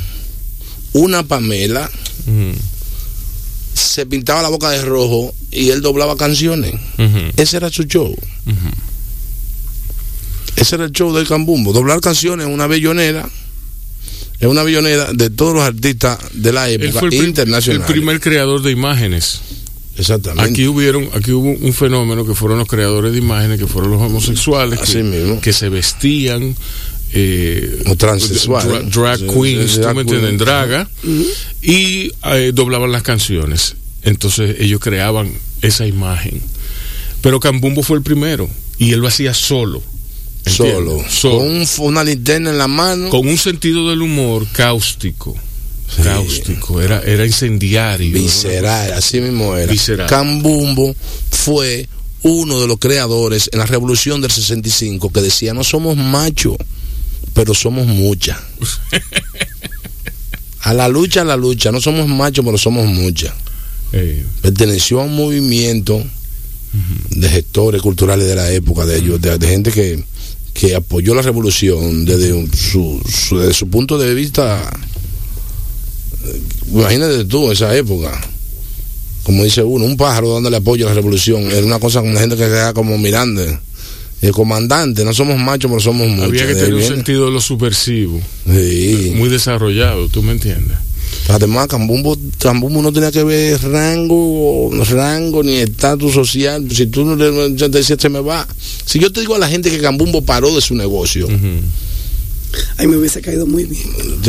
una pamela, se pintaba la boca de rojo y él doblaba canciones. Ese era su show. Ese era el show del Cambumbo. Doblar canciones es una bellonera. Es una bellonera de todos los artistas de la Él época fue el, internacional. el primer creador de imágenes. Exactamente. Aquí hubieron, aquí hubo un fenómeno que fueron los creadores de imágenes, que fueron los homosexuales, Así que, mismo. que se vestían, eh, O transexuales. dra- drag queens, sí, ¿tú drag me entiendes? Draga, y eh, doblaban las canciones. Entonces ellos creaban esa imagen. Pero Cambumbo fue el primero. y él lo hacía solo. Solo. Solo. Con un- una linterna en la mano. Con un sentido del humor cáustico. Sí. Cáustico. Era, era incendiario. Visceral, así mismo era. Visceral. Cambumbo fue uno de los creadores en la revolución del 65 que decía, no somos machos, pero somos muchas. a la lucha, a la lucha, no somos machos, pero somos muchas. Eh, Perteneció a un movimiento de gestores culturales de la época, de ellos, de, de gente que, que apoyó la revolución desde un- su, su- desde su punto de vista. eh, Imagínate tú, esa época. Como dice uno, un pájaro dándole apoyo a la revolución. Era una cosa con la gente que queda como mirando. El comandante, no somos machos, pero somos muchos. había que ahí tener un sentido de lo subversivo. Sí. Muy desarrollado, ¿tú me entiendes? Además, Cambumbo, Cambumbo no tenía que ver rango, rango ni estatus social. Si tú no le decías, se me va. Si yo te digo a la gente que Cambumbo paró de su negocio, Ay, me hubiese caído muy bien.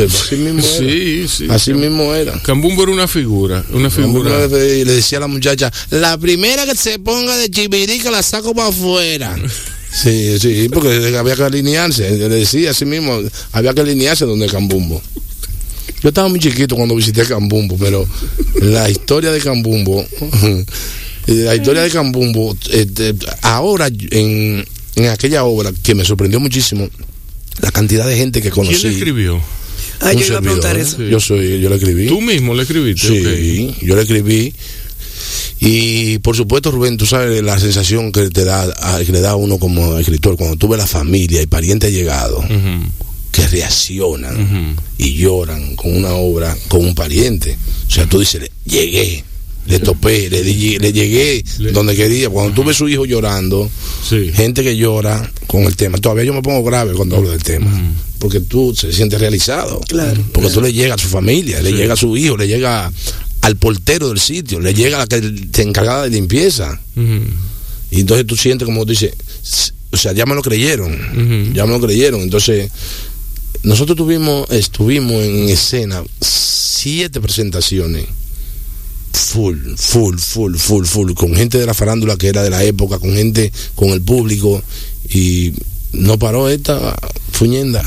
así mismo era. Sí, sí. Así mismo era. Cambumbo era una figura, una figura. le, le decía a la muchacha, la primera que se ponga de chivirica la saco para afuera. Sí, sí, porque había que alinearse. Le decía así mismo, había que alinearse donde Cambumbo. Yo estaba muy chiquito cuando visité Cambumbo, pero la historia de Cambumbo, la historia de Cambumbo, este, ahora en, en aquella obra que me sorprendió muchísimo, la cantidad de gente que conocí. ¿Quién escribió? Ay, Un yo iba a preguntar eso. servidor. Yo soy, yo la escribí. Tú mismo le escribiste. Sí, yo la escribí. Y por supuesto, Rubén, tú sabes la sensación que te da, a- que le da a uno como escritor cuando tú ves la familia y ok. Ujú, que reaccionan y lloran con una obra, con un pariente. O sea, tú dices, llegué, le topé, le, le llegué Le- donde quería. Cuando tú ves a su hijo llorando, Sí. gente que llora con el tema. Todavía yo me pongo grave cuando hablo del tema. Porque tú se sientes realizado. Claro. Porque tú le llega a su familia, le Sí. llega a su hijo, le llega al portero del sitio, le llega a la que se encargada de limpieza. Y entonces tú sientes como tú dices, "S- o sea, ya me lo creyeron. Ya me lo creyeron. Entonces, nosotros tuvimos, estuvimos en escena siete presentaciones. Full, full, full, full, full, con gente de la farándula que era de la época, con gente, con el público, y no paró esta fuñenda.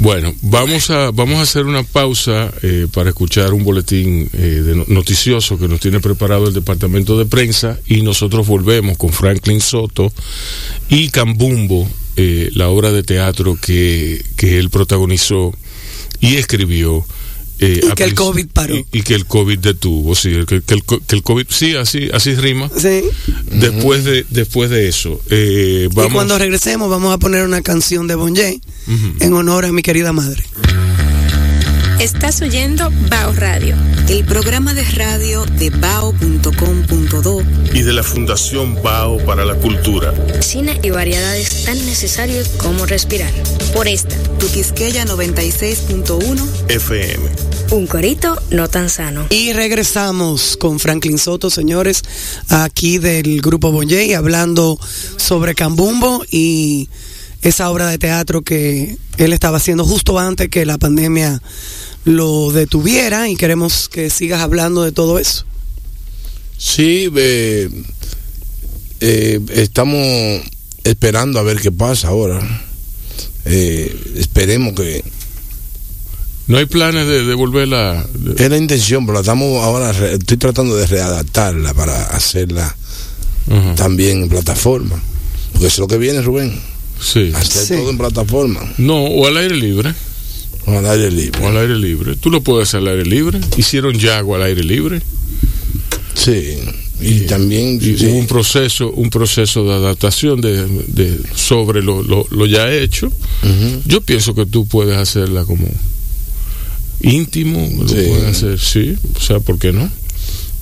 Bueno, vamos a, vamos a hacer una pausa eh, para escuchar un boletín eh, de no- noticioso que nos tiene preparado el departamento de prensa y nosotros volvemos con Franklin Soto y Cambumbo, eh, la obra de teatro que, que él protagonizó y escribió. Eh, Y que el COVID paró. Y, y que el COVID detuvo, sí, que, que el, que el COVID, sí, así, así rima. Sí. Después de, después de eso, eh, vamos. Y cuando regresemos vamos a poner una canción de Bonjay Ujú. en honor a mi querida madre. Estás oyendo Bao Radio. El programa de radio de bao.com.do y de la Fundación Bao para la Cultura. Cine y variedades tan necesarios como respirar. Por esta, Tu Quisqueya 96.1 FM. un corito no tan sano. Y regresamos con Franklin Soto, señores, aquí del grupo Bonjay, hablando sobre Cambumbo y esa obra de teatro que él estaba haciendo justo antes que la pandemia lo detuviera y queremos que sigas hablando de todo eso. Sí, eh, eh, estamos esperando a ver qué pasa ahora. Eh, esperemos que No hay planes de, de volverla. de- es la intención, pero la estamos ahora re- estoy tratando de readaptarla para hacerla también en plataforma. Porque eso es lo que viene, Rubén. Sí. Hacer Sí. todo en plataforma. No, o al aire libre. O al aire libre. O al aire libre. Tú lo puedes hacer al aire libre. Hicieron Yago al aire libre. Sí. Y también Y sí. un proceso, un proceso de adaptación de, de- sobre lo, lo, lo ya hecho. Yo pienso que tú puedes hacerla como íntimo, lo Sí. puedes hacer, sí. O sea, ¿por qué no?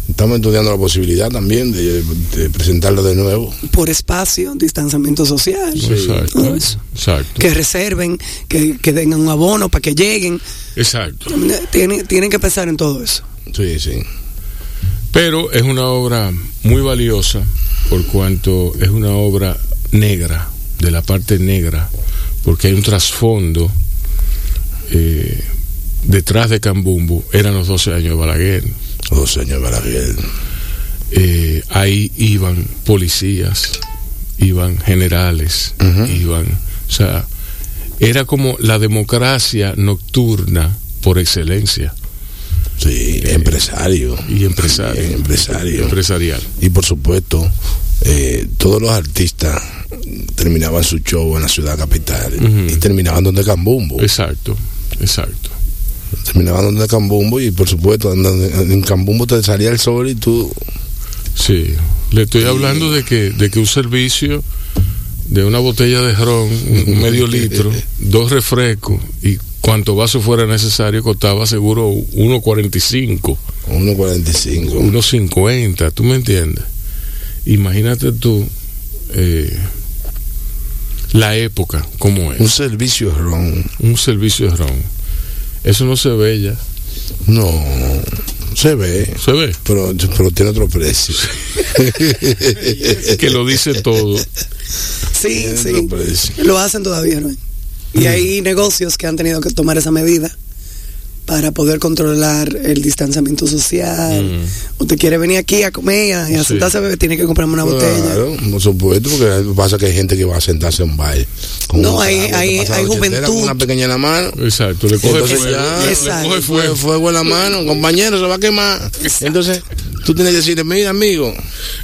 Estamos estudiando la posibilidad también de, de presentarlo de nuevo. Por espacio, distanciamiento social, Exacto. eso. Exacto. que reserven, que, que tengan un abono para que lleguen. Exacto. Tienen, tienen que pensar en todo eso. Sí, sí. Pero es una obra muy valiosa por cuanto es una obra negra, de la parte negra, porque hay un trasfondo eh, detrás de Cambumbo, eran los 12 años de Balaguer. Oh, señor Balaguer. Eh, ahí iban policías iban generales, iban, o sea, era como la democracia nocturna por excelencia Sí, empresario. y empresario, empresario. empresarial. Y por supuesto, eh, todos los artistas terminaban su show en la ciudad capital y terminaban donde Cambumbo. Exacto, exacto. Terminaban donde Cambumbo y por supuesto andando- en Cambumbo te salía el sol y tú... Sí, le estoy hablando de que, de que un servicio de una botella de ron, un un medio litro, dos refrescos y cuanto vaso fuera necesario costaba seguro 1.45, 1.45. 1.50, ¿tú me entiendes? Imagínate tú eh, la época, como Un es, servicio ron. un servicio de ron. Eso no se ve ya, No, se ve, se ve, pero, pero tiene otro precio. que lo dice todo. Sí, Tiene sí. Lo hacen todavía, ¿no? Y hay negocios que han tenido que tomar esa medida para poder controlar el distanciamiento social. Mm. Usted quiere venir aquí a comer y a, a Sí. sentarse a beber, tiene que comprarme una botella. Claro, por supuesto, porque pasa que hay gente que va a sentarse en un baile. con No, hay- trago, hay- juventud. Con una pequeña en la mano. Exacto, le coge Entonces fuego, ya, le- le Exacto. coge Fuego, fuego. fuego en la mano, compañero, se va a quemar. Entonces, tú tienes que decirle, mira, amigo,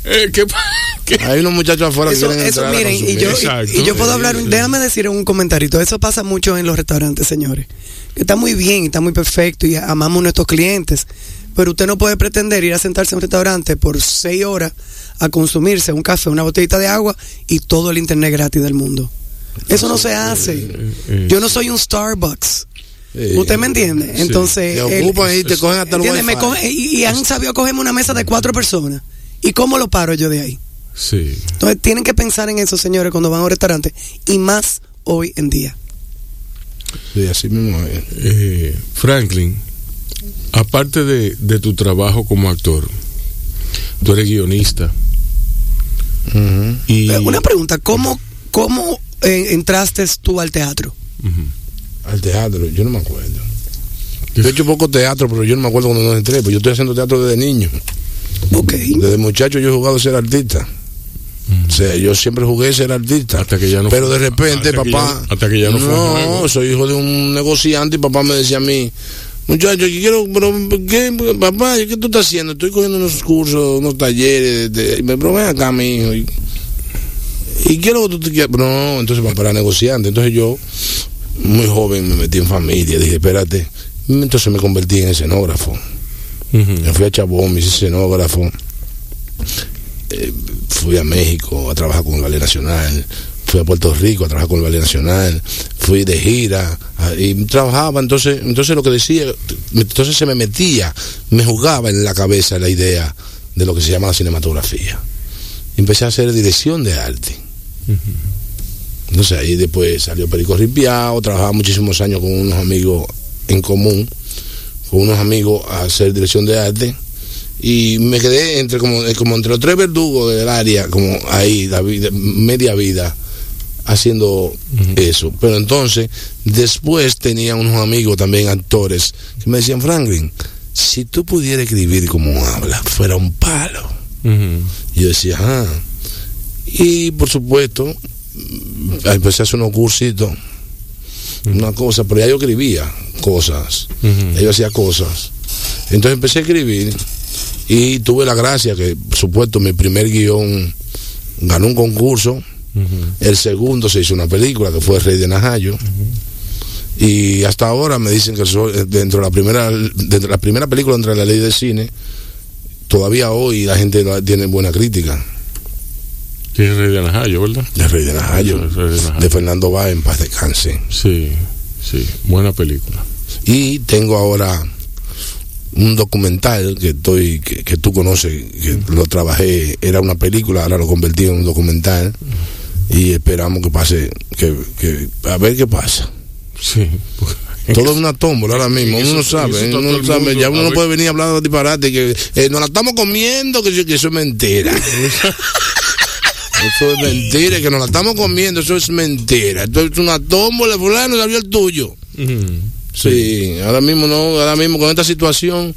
Eh, ¿qué pa- qué? hay unos muchachos afuera Eso, que quieren eso entrar a miren, y yo, y- Exacto. y, yo puedo hablar, déjame decir un comentarito, eso pasa mucho en los restaurantes, señores. Está muy bien, está muy perfecto y amamos a nuestros clientes, pero usted no puede pretender ir a sentarse en un restaurante por seis horas a consumirse un café, una botellita de agua y todo el internet gratis del mundo. Eso no se hace. Yo no soy un Starbucks. ¿Usted me entiende? Entonces, Te el- ocupan y te cogen hasta el ¿entiende? Me wifi. coge- y, y han sabido cogerme una mesa de cuatro personas. ¿Y cómo lo paro yo de ahí? Sí. Entonces tienen que pensar en eso, señores, cuando van a un restaurante y más hoy en día. Sí, así mismo es. Eh, Franklin, aparte de, de tu trabajo como actor, tú eres guionista y Eh, Una pregunta, ¿cómo, cómo eh, entraste tú al teatro? Al teatro, yo no me acuerdo. Yo he hecho poco teatro, pero yo no me acuerdo cuando no entré, pues yo estoy haciendo teatro desde niño. Ok. Desde muchacho yo he jugado a ser artista. O sea, yo siempre jugué a ser artista. Hasta que ya no Pero de repente, hasta que papá. ya- hasta que ya no fue juego. soy hijo de un negociante y papá me decía a mí. Muchacho, yo quiero, pero, ¿qué, papá? ¿qué tú estás haciendo? Estoy cogiendo unos cursos, unos talleres, de, de- pero ven acá, mi hijo. Y, y quiero que tú te quieras. No, entonces papá era negociante. Entonces yo, muy joven, me metí en familia. Dije, espérate. Entonces me convertí en escenógrafo. Me fui a Chabón, me hice escenógrafo. Eh, fui a México a trabajar con el Ballet Nacional. Fui a Puerto Rico a trabajar con el Ballet Nacional. Fui de gira a- y trabajaba. Entonces, entonces lo que decía, entonces se me metía, me jugaba en la cabeza la idea de lo que se llama la cinematografía. Empecé a hacer dirección de arte. Entonces ahí después salió Perico Ripiao, trabajaba muchísimos años con unos amigos en común, con unos amigos a hacer dirección de arte y me quedé entre como, eh, como entre los tres verdugos del área, como ahí, la vida, media vida haciendo eso. Pero entonces, después tenía unos amigos también actores que me decían, Franklin, si tú pudieras escribir como habla, fuera un palo. Y yo decía, ah. Y por supuesto, mm, empecé a hacer unos cursitos, una cosa, pero ya yo escribía cosas, ya yo hacía cosas. Entonces empecé a escribir y tuve la gracia que, por supuesto, mi primer guion ganó un concurso, el segundo se hizo una película que fue Rey de Najayo. Y hasta ahora me dicen que soy eh, dentro de la primera dentro de la primera película entre la ley de cine, todavía hoy la gente tiene buena crítica. Que es Rey de Najayo, ¿verdad? El Rey de Najayo, El Rey de Najayo. de Fernando Báez en paz descanse. Sí, sí, buena película. Y tengo ahora un documental que estoy que, que tú conoces, que lo trabajé, era una película, ahora lo convertí en un documental y esperamos que pase, que, que a ver qué pasa. Sí. Todo es una tómbola ahora mismo, Eso- uno no sabe, uno no sabe, mundo, ya uno no puede venir hablando de disparate, que eh, nos la estamos comiendo, que, que eso es mentira. eso es mentira, que nos la estamos comiendo, eso es mentira. Esto es una tómbola, fulano, salió el tuyo. Sí, ahora mismo no, ahora mismo con esta situación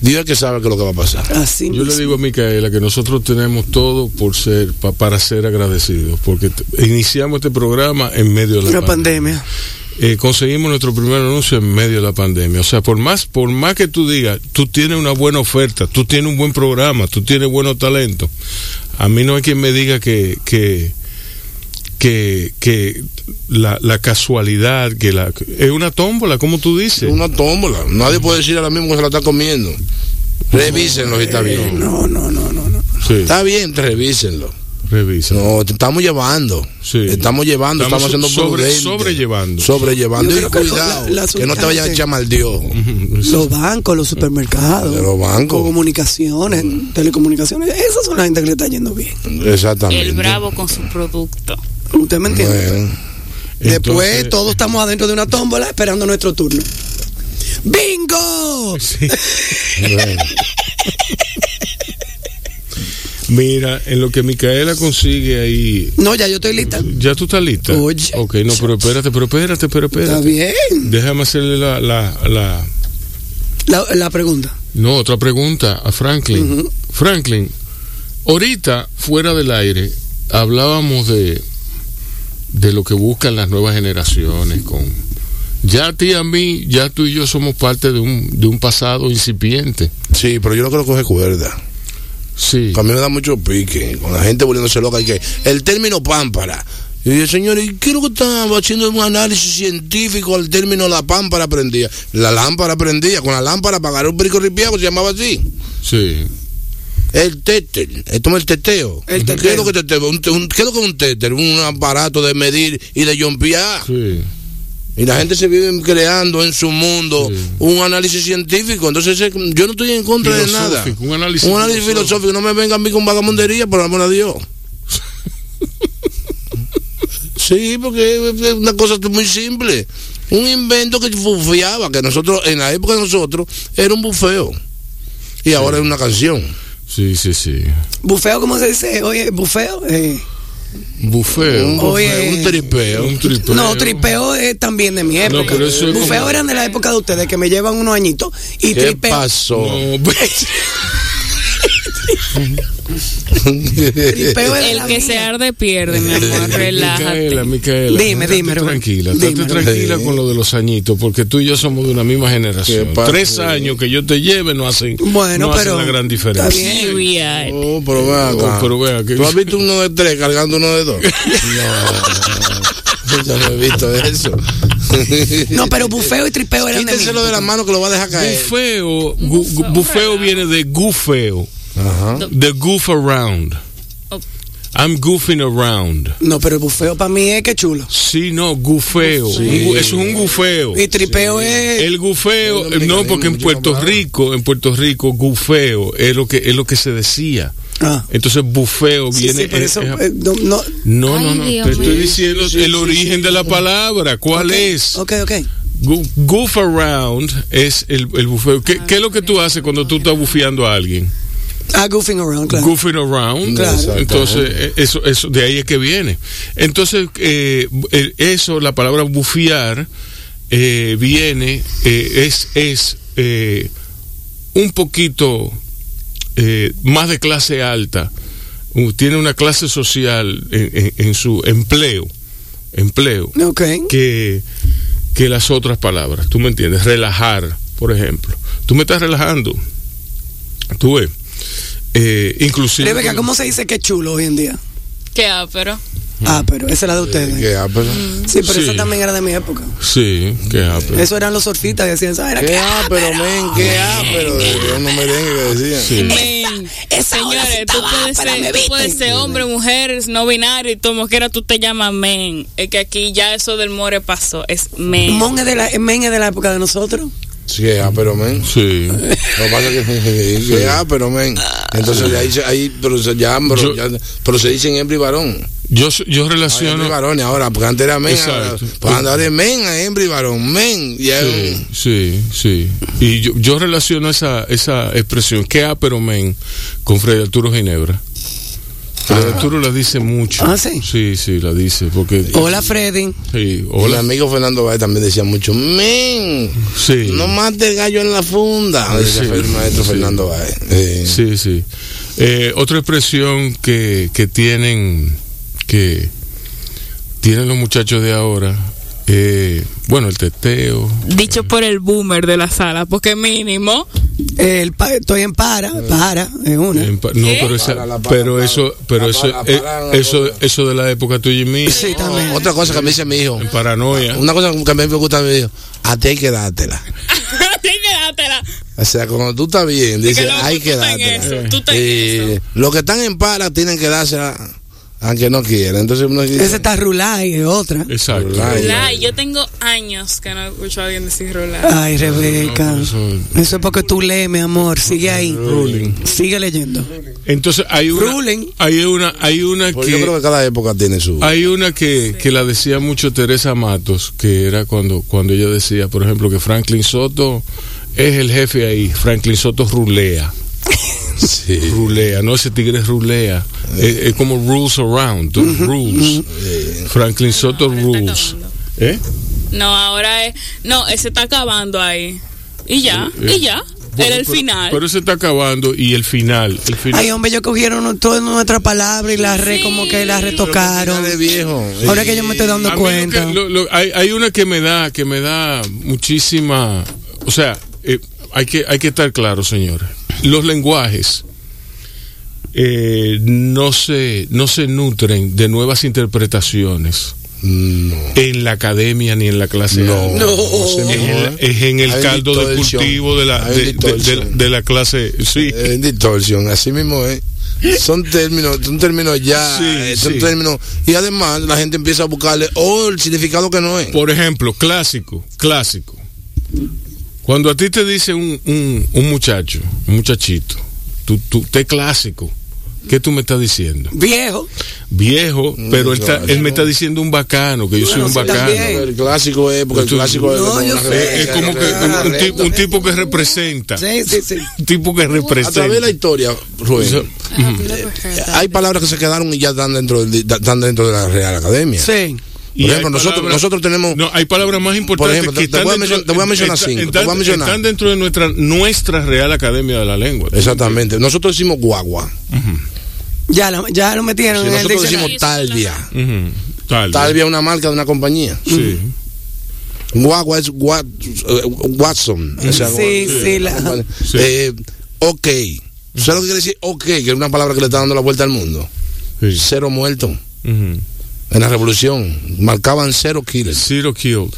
Dios es que sabe que es lo que va a pasar. Así Yo le digo a Micaela que nosotros tenemos todo por ser pa- para ser agradecidos, porque iniciamos este programa en medio de la Una pandemia. pandemia. Eh, conseguimos nuestro primer anuncio en medio de la pandemia. O sea, por más, por más que tú digas, tú tienes una buena oferta, tú tienes un buen programa, tú tienes buenos talentos. A mí no hay quien me diga que, que, que, que la, la casualidad, que la, es una tómbola, como tú dices. Una tómbola. Nadie puede decir ahora mismo que se la está comiendo. Revísenlo si está bien. No, no, no, no, no. Sí, Está bien, revísenlo. revisa. No, te estamos llevando. Sí. Estamos llevando, Estamos estamos, haciendo sobre- sobrellevando. Sobrellevando. Y cuidado, la- la que no te vayan a echar mal Dios. Los bancos, los supermercados, Los bancos. comunicaciones, telecomunicaciones, esas son la gente que le está yendo bien. Exactamente. El bravo con su producto. ¿Usted me entiende? Bueno, Después todos estamos adentro de una tómbola esperando nuestro turno. ¡Bingo! Sí. bueno. Mira, en lo que Micaela consigue ahí. No, ya yo estoy lista. ¿Ya tú estás lista? Oye. Ok, no, pero espérate, pero espérate, pero Está espérate. bien. Déjame hacerle la, la, la- La, la pregunta. No, otra pregunta a Franklin. Franklin, ahorita, fuera del aire, hablábamos de, de lo que buscan las nuevas generaciones con... Ya a ti a mí, ya tú y yo somos parte de un, de un pasado incipiente. Sí, pero yo no creo que coge cuerda. Sí. Para mí me da mucho pique. Con la gente volviéndose loca. Y que el término pámpara. Y yo, señor, ¿y qué es lo que estaba haciendo un análisis científico al término la pámpara prendía? La lámpara prendía. Con la lámpara para agarrar un perico ripiado se llamaba así. Sí. El téter. Esto es el teteo. El ¿Qué es lo que teteo? Un, ¿Qué es lo que es un téter? Un aparato de medir y de jompear. Sí. Y la gente se vive creando en su mundo Sí. un análisis científico. Entonces, eh, yo no estoy en contra de nada. Un análisis Un análisis filosófico. filosófico. No me vengan a mí con vagamundería, por amor a Dios. sí, porque es una cosa muy simple. Un invento que bufiaba, que nosotros, en la época de nosotros, era un bufeo. Y ahora es una canción. Sí, sí, sí. Bufeo, ¿cómo se dice? Oye, bufeo. eh, Bufeo. Un Oye. un tripeo. Un tripeo. No, tripeo es también de mi época. pero eso es Bufeo como- eran de la época de ustedes que me llevan unos añitos. Y ¿Qué tripeo. pasó? No, de El la que se arde pierde, mi amor, relájate. Micaela, Micaela. Dime, estate dime, tranquila, Dime, estate tranquila con lo de los añitos, porque tú y yo somos de una misma generación. Tres años que yo te lleve no hacen, Bueno, no hacen pero la gran diferencia. bien. Oh, pero ven acá. Oh, pero vea que- ¿Tú has visto uno de tres cargando uno de dos? No, yo no he visto eso. No, pero bufeo y tripeo eran de Quítenselo de la época. mano que lo va a dejar caer. Bufeo, gu- gu- bufeo viene de gufeo, Ajá. de goof around. Oh. I'm goofing around. No, pero el bufeo para mí es que chulo. Sí, no, gufeo. Gu- eso es un gufeo. Y tripeo es. El gufeo, Sí, el no, porque en Puerto. Rico, en Puerto Rico, gufeo es lo que es lo que se decía. Ah. Entonces bufeo Sí, viene. sí, pero eh, eso, eh, eh, no, no. no, Ay, te estoy diciendo el origen de la palabra. ¿Cuál es? Ok, ok. Goof around es el, el bufeo. ¿Qué, qué es lo que tú haces cuando tú estás bufeando a alguien? Ah, goofing around, claro. Goofing around. Claro. Entonces, eh, eso, eso, de ahí es que viene. Entonces, eh, el- eso, la palabra bufear, eh, viene, eh, es, es eh, un poquito eh, más de clase alta. Uh, Tiene una clase social en, en- en su empleo. Empleo Ok. que, que las otras palabras. ¿Tú me entiendes? Relajar, por ejemplo. Tú me estás relajando. Tú ves. Eh, inclusive. Rebeca, ¿cómo se dice que es chulo hoy en día? Qué ápero. Ah, pero esa es la de ustedes. ¿Qué ah, pero- Sí, pero Sí. esa también era de mi época. Sí, qué ápero. Eso eran los surfistas que decían, ¿sabes? Que- ápero, men, qué ápero. De unos merengue que decían. Sí. Men, esa hora sí señores, tú puedes, ápera, ser, ¿me tú puedes ser hombre, mujer, no binario y como quiera tú te llamas men. Es que aquí ya eso del more pasó, es men. Mon es de la, Men es de la época de nosotros. Sí, qué ápero, men. Sí. Lo que pasa es que qué ápero, men. Entonces ahí, se- ahí pero ya, pero, Yo- ya- pero se dicen hembra y varón. Yo, yo Ahora, hembra y relaciono. varón ahora, porque antes era men. ahora-. Pues ahora es men a hembra y varón. Men. Ya Sí, un- sí, sí. Y yo, yo relaciono esa, esa expresión, qué ápero, men, con Freddy Arturo Ginebra. Freddy Arturo la dice mucho. Ah, ¿sí? Sí, sí, la dice. Porque. Hola, Freddy. Sí, Mi hola. amigo Fernando Báez también decía mucho, men, Sí. no mate el gallo en la funda. Decía Sí. el maestro Sí. Fernando. Eh, Sí, sí. Eh, otra expresión que, que tienen que tienen los muchachos de ahora, eh, bueno, el teteo. Dicho por el boomer de la sala, porque mínimo. El pa- estoy en para, para, es una. en pa- no, ¿Qué? pero, esa- Para la para, pero para, eso, pero eso, eh, eso, cosa. eso de la época tuya y mía, Sí, también. Otra cosa que me dice mi hijo, en paranoia. una cosa que a mí me gusta me dijo, a ti hay que dártela. Tienes que dártela. O sea, cuando tú estás bien, dice, hay que dártela. eso, tú Eh, eso. los que están en para tienen que dársela, aunque no quieran. Entonces uno dice, Ese está Rulay, es otra. Exacto. Rulay. Rulay, yo tengo años que no escucho a alguien decir Rulay. Ay, Rebeca. No, eso- Eso es porque tú lees, mi amor. Sigue ahí. Ruling. Sigue leyendo. Entonces hay una, Ruling. hay una, hay una pues yo creo que, que cada época tiene su... hay una que, que la decía mucho Teresa Matos, que era cuando, cuando ella decía, por ejemplo, que Franklin Soto es el jefe ahí. Franklin Soto rulea. Sí. Rulea, no ese tigre rulea. Es, es como rules around, rules. Franklin Soto rules. ¿Eh? No, ahora es. No, ese está acabando ahí. Y ya, Eh, y ya. Bueno, Era el pero- final. Pero se está acabando y el final, el final. Ay, hombre, ellos cogieron toda nuestra palabra y la re, Sí. como que la retocaron. de viejo. Ahora que yo me estoy dando A mí lo cuenta. que- lo- lo- hay, hay una que me da, que me da muchísima, o sea, eh, hay que, hay que estar claro, señores. Los lenguajes eh, no se, no se nutren de nuevas interpretaciones No. en la academia ni en la clase. No. No. Es en, es en el Hay caldo de cultivo de la, de, de- de- distorsión. de la clase. Sí. En distorsión, así mismo es. Son términos, son términos ya, Sí, eh, son sí. términos. Y además la gente empieza a buscarle, oh, el significado que no es. Por ejemplo, clásico, clásico. Cuando a ti te dice un, un, un muchacho, un muchachito, tú, tú, te clásico, ¿qué tú me estás diciendo? Viejo. Viejo, pero él, está- él me está diciendo un bacano, que yo soy un bacano. también. El clásico es, porque el clásico es. No, sé. Es como que un, tipo, un tipo que representa. Sí, sí, sí. Un tipo que A través de la representa. historia, Rubén, Eso- hay palabras que se quedaron y ya están dentro, del- están dentro de la Real Academia. Sí. Y Por hay ejemplo, nosotros, palabras- nosotros tenemos. No, hay palabras más importantes ejemplo, que te están voy a dentro, mencionar- te voy a mencionar están- cinco, te están- voy a mencionar. están dentro de nuestra, nuestra Real Academia de la Lengua. Exactamente. Nosotros decimos guagua. Ya lo, ya lo metieron Si en el nosotros decimos talvia. Ujú. Tal, Talvia es una marca de una compañía. Sí. Guagua es eh, Watson. O sea, Sí, sí, la- Sí. Eh, ok. ¿Sabes lo que quiere decir ok? Que es una palabra que le está dando la vuelta al mundo. Sí. Cero muertos. En la revolución marcaban cero killers. Zero killed.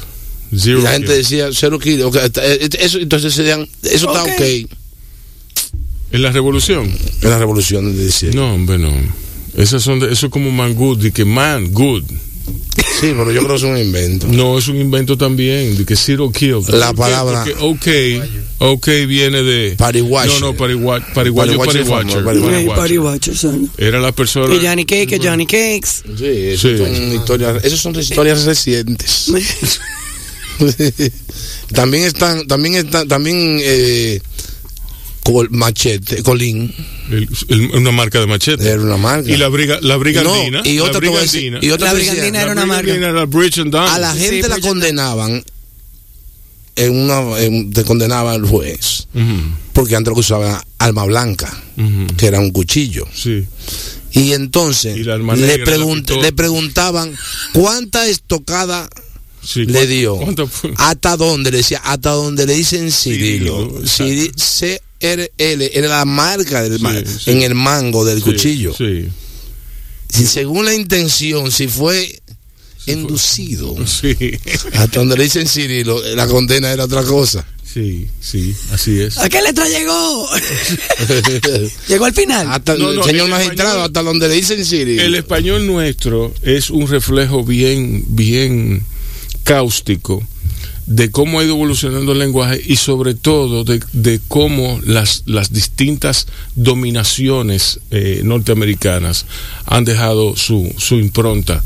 Zero la gente killed. decía cero killers. Ok, eh, eso, entonces decían, eso está Ok. ¿En la revolución? en la revolución. Decía. No, hombre, no. Esas son de- eso es como man good, de que man good. Sí, pero yo creo que es un invento. No, es un invento también, de que zero killed. La palabra- Porque ok, ok viene de... Pariguayo. No, no, pariguayo, pariguacho. pariguayo. Pariguacho. Son. Era la persona... Y Johnny Cake, y Johnny Cakes. Sí, eso Sí. Son historias, esas son historias recientes. también están, también están, también eh, col- machete, colín, el- el- una marca de machete. era una marca. Y la, briga, la brigandina. No, y otra la decir- y otra decía, era una marca. brigandina a la gente Sí, la condenaban en una, en- te condenaba el juez, porque antes lo que usaban arma blanca, que era un cuchillo. Sí. Y entonces Y le, preguntaban cuánta estocada sí. le ¿Cuánto- dio. cuánto hasta donde le decía, hasta donde le dicen Cirilo. Cirilo, Ciri- CRL era la marca del Sí, en el mango del Sí, cuchillo. Sí. Si según la intención, si fue inducido, Sí. hasta donde le dicen Cirilo, la condena era otra cosa. Sí, sí, así es. ¿A qué letra llegó? llegó al final. hasta No, no, señor el magistrado, español- hasta donde le dicen Cirilo. El español nuestro es un reflejo bien, bien cáustico de cómo ha ido evolucionando el lenguaje y sobre todo de, de cómo las, las distintas dominaciones eh, norteamericanas han dejado su, su impronta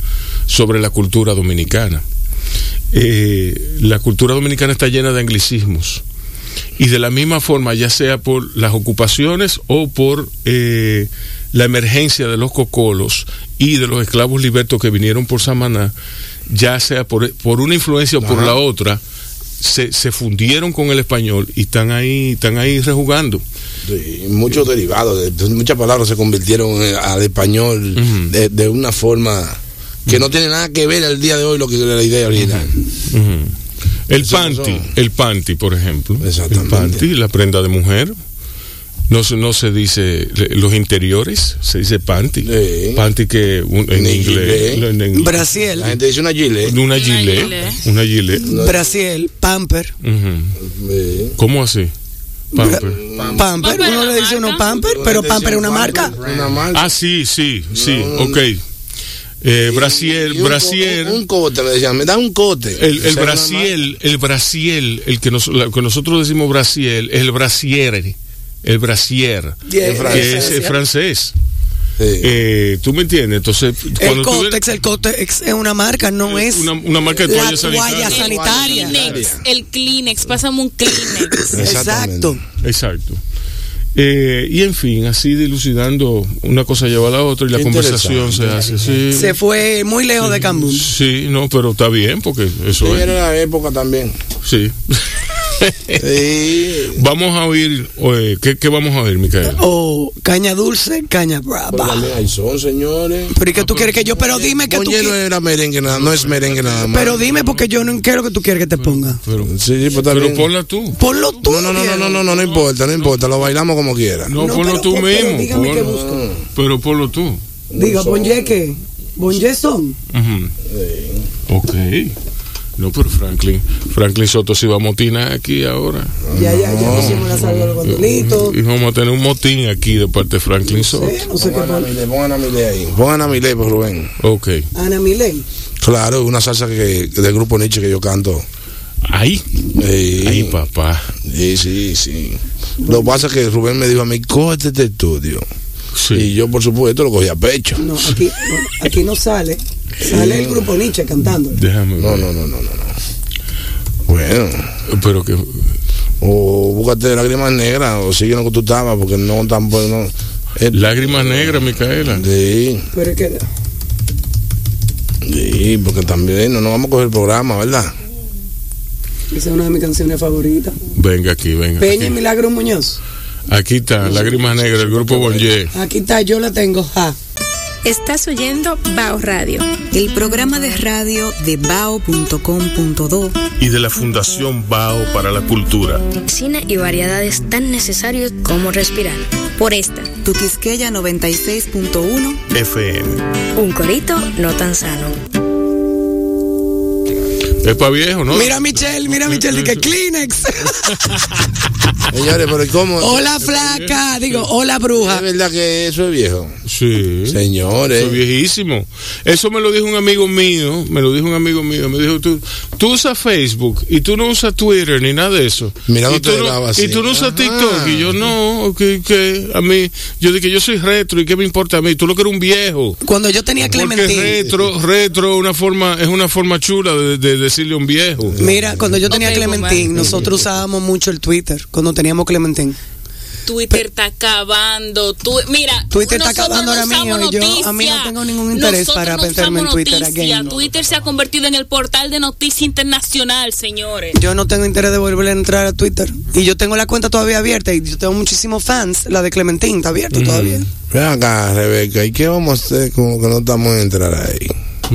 sobre la cultura dominicana. Eh, la cultura dominicana está llena de anglicismos y de la misma forma, ya sea por las ocupaciones o por eh, la emergencia de los cocolos y de los esclavos libertos que vinieron por Samaná, ya sea por, por una influencia o por la otra, se, se fundieron con el español y están ahí, están ahí rejugando. Sí, muchos derivados, de- de muchas palabras se convirtieron eh, al español de, de una forma que no tiene nada que ver al día de hoy lo que era la idea original. El Eso panty, no son- el panty, por ejemplo. El panty, la prenda de mujer. No se, no se dice le- los interiores, se dice panty. Sí. Panty que un- en inglés. en inglés. Brasil, La gente dice una gilet. Una gilet. Una gilet. Brasil, Pamper. Eh, ¿Cómo así? Pamper. Pamper, Pamper uno le dice uno. Pamper, pero Pamper es una marca. Una marca. Ah, sí, sí, sí, No, ok. Eh, Y un co- brasier. Un, cote, me decían, me da un cote. El, O el brasiel, el brasiel, el que, nos- la- que nosotros decimos brasiel, es el brasier, el brasier, Yeah, que es eh, francés. Sí. Eh, ¿Tú me entiendes? Entonces, El Cotex, el Cotex es una marca, no es una, una marca de la toalla toalla sanitaria. sanitaria. Kleenex, el Kleenex, pásame un Kleenex. Exacto. Exacto. Eh, y en fin, así dilucidando, una cosa lleva a la otra y la conversación se hace. Sí, Se fue muy lejos de Cambún. sí, no, pero está bien porque Sí, eso era es. la época también. Sí. Sí. vamos a oír, ¿qué, ¿qué vamos a oír, Micaela? O caña dulce, caña Pero brava. también hay son, señores. Pero ¿y qué tú quieres que yo? Pero dime que tú Oye, no quieres. era merengue nada, no es merengue nada más. Pero dime porque yo no quiero que tú quieres que te ponga. Pero, Sí, pues pero ponla tú. Ponlo tú. No, no, no, no, no, no, no, no importa, no importa, lo bailamos como quiera. No, No, ponlo pero- tú pero mismo. dígame qué ponlo. busco. Pero ponlo tú. Diga, Bonje qué? Bonje son. Ujú. Ok. No, pero Franklin, Franklin Soto sí va a motinar aquí ahora. Ya, ya, ya pusimos la salva de. Y vamos a tener un motín aquí de parte de Franklin Soto. No sé qué Pongan Milé, pongan a Milé ahí. Pongan a Milé, pues, Rubén. Ok. Ana Milén. Claro, una salsa que, del grupo Nietzsche que yo canto. Ahí. Sí. Ahí, papá. Sí, sí, sí. Lo que pasa es que Rubén me dijo a mí, cógete este estudio. Sí. Y yo, por supuesto, lo cogí a pecho. No, aquí, no, aquí no sale. Sale el grupo Nietzsche cantando. Déjame No, ver. no, no, no, no. no. Bueno, Pero que. o búscate lágrimas negras o sigue lo que tú estabas, porque no tampoco. No. Eh, Lágrimas negras, Micaela. Sí, Pero es que. sí, porque también no nos vamos a coger el programa, ¿verdad? Esa es una de mis canciones favoritas. Venga aquí, venga. Peña y Milagro Muñoz. Aquí está, Lágrimas negras, el grupo Bonje. Aquí está, yo la tengo. Ja. Estás oyendo Bao Radio. El programa de radio de bao.com.do Y de la Fundación Bao para la Cultura. Cine y variedades tan necesarios como respirar. Por esta. Tu Quisqueya 96.1 FM. Un corito no tan sano. Es para viejo, ¿no? Mira a Michelle, mira a Michelle, dice Kleenex. Señores, pero ¿y ¿cómo? hola flaca, digo, hola bruja. ¿Es verdad que eso es viejo? Sí. Señores. Eso es viejísimo. Eso me lo dijo un amigo mío, me lo dijo un amigo mío, me dijo, tú, tú usas Facebook y tú no usas Twitter ni nada de eso. Mira, no y, tú te no, así. y tú no usas Ajá. TikTok. Y yo, no, que, que a mí, yo dije, yo soy retro y qué me importa a mí, tú lo que eres un viejo. Cuando yo tenía Porque Clementín. retro, retro una forma, es una forma chula de, de decirle a un viejo. Mira, cuando yo tenía Ok, Clementín, nosotros usábamos mucho el Twitter, cuando teníamos Clementín. Twitter está acabando. Tu- mira, Twitter está acabando no ahora mío, y yo- a mí no tengo ningún interés Nosotros para no meterme en Twitter again. Twitter se ha convertido en el portal de noticia internacional, señores. Yo no tengo interés de volver a entrar a Twitter. Y yo tengo la cuenta todavía abierta y yo tengo muchísimos fans. La de Clementín está abierta todavía. Ven acá, Rebeca, ¿y qué vamos a hacer como que no estamos a entrar ahí?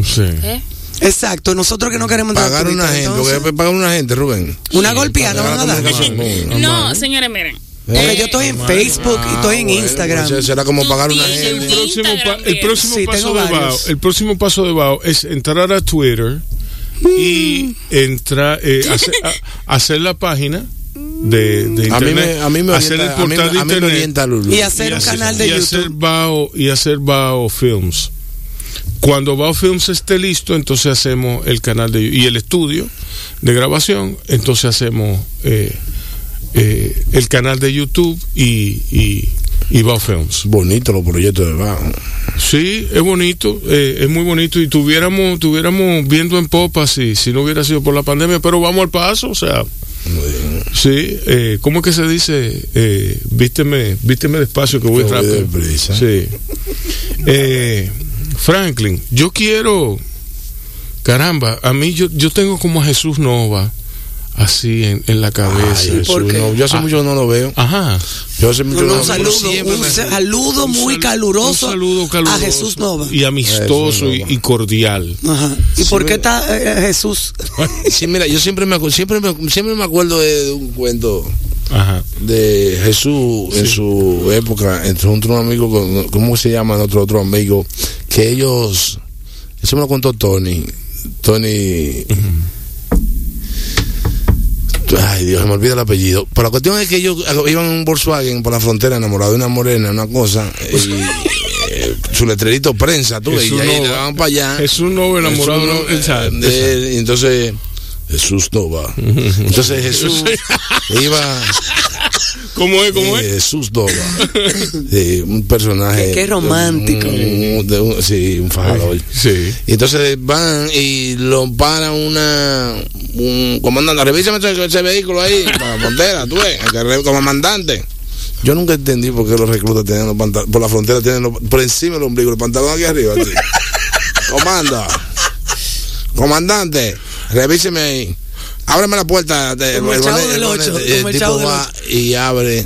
Sí. ¿Eh? Exacto, nosotros que no queremos Pagar una gente, entonces, porque pagar una gente, Rubén. una golpeada Pagar van a dar. No, señores, miren. Porque yo estoy en Facebook y estoy en Bueno, Instagram. pues será como pagar una El gente. próximo, pa- Instagram, el próximo Sí, paso de. Bao, el próximo paso de Bao es entrar a Twitter y entrar, eh, hacer, a- hacer la página de, de A mí internet, me, a mí me hacer orienta, el a mí, portal de a mí me internet orienta Lulu. Y hacer un canal de y hacer YouTube. Bao y hacer Bao Films. Cuando Bao Films esté listo, entonces hacemos el canal de y el estudio de grabación, entonces hacemos eh, eh, el canal de YouTube y, y, y Bao Films. Bonito los proyectos de Bajo. Sí, es bonito, eh, es muy bonito y tuviéramos, tuviéramos viendo en popa si, si no hubiera sido por la pandemia, pero vamos al paso, o sea, Sí, eh, ¿cómo es que se dice? Eh, vísteme, vísteme despacio que voy rápido. deprisa. Sí. Eh, Franklin, yo quiero, caramba, a mí yo, yo tengo como a Jesús Nova así en, en la cabeza. Ay, ¿por Jesús, qué? no, yo hace Ah. mucho no lo veo. Ajá. Yo hace mucho No, no, saludo, Siempre un me- saludo Un muy sal- caluroso, un saludo caluroso a Jesús Nova. Y amistoso y, cordial. Ajá. ¿Y Sí, por qué está eh, Jesús? Sí, mira, yo siempre me, acu- siempre me, siempre me acuerdo de, de un cuento Ajá. de Jesús en su época, entre un, amigo, ¿cómo se llama otro otro amigo? Que ellos, eso me lo contó Tony, Tony, ay Dios, se me olvida el apellido, pero la cuestión es que ellos iban en un Volkswagen por la frontera enamorados de una morena, una cosa, y eh, su letrerito prensa, tú, Jesús y ahí Nova. le daban para allá. Jesús Nova enamorado Jesús de y entonces Jesús no va. Entonces Jesús iba ¿Cómo es? ¿Cómo es? Jesús Nova. Sí, un personaje. Qué- qué romántico. de un- de un- sí, un fajador. Sí. Y entonces van y lo para una. Un comandante. Revísame ese, ese vehículo ahí, para la frontera, tú ves, el que re- como mandante. Yo nunca entendí por qué los reclutas tienen los pantalones. Por la frontera tienen los, por encima del ombligo, el pantalón aquí arriba. así. Comanda. Comandante, revíseme ahí. Ábreme la puerta. De, Como el el Chavo bonete- del el Ocho, bonete. como el El Chavo tipo del va y abre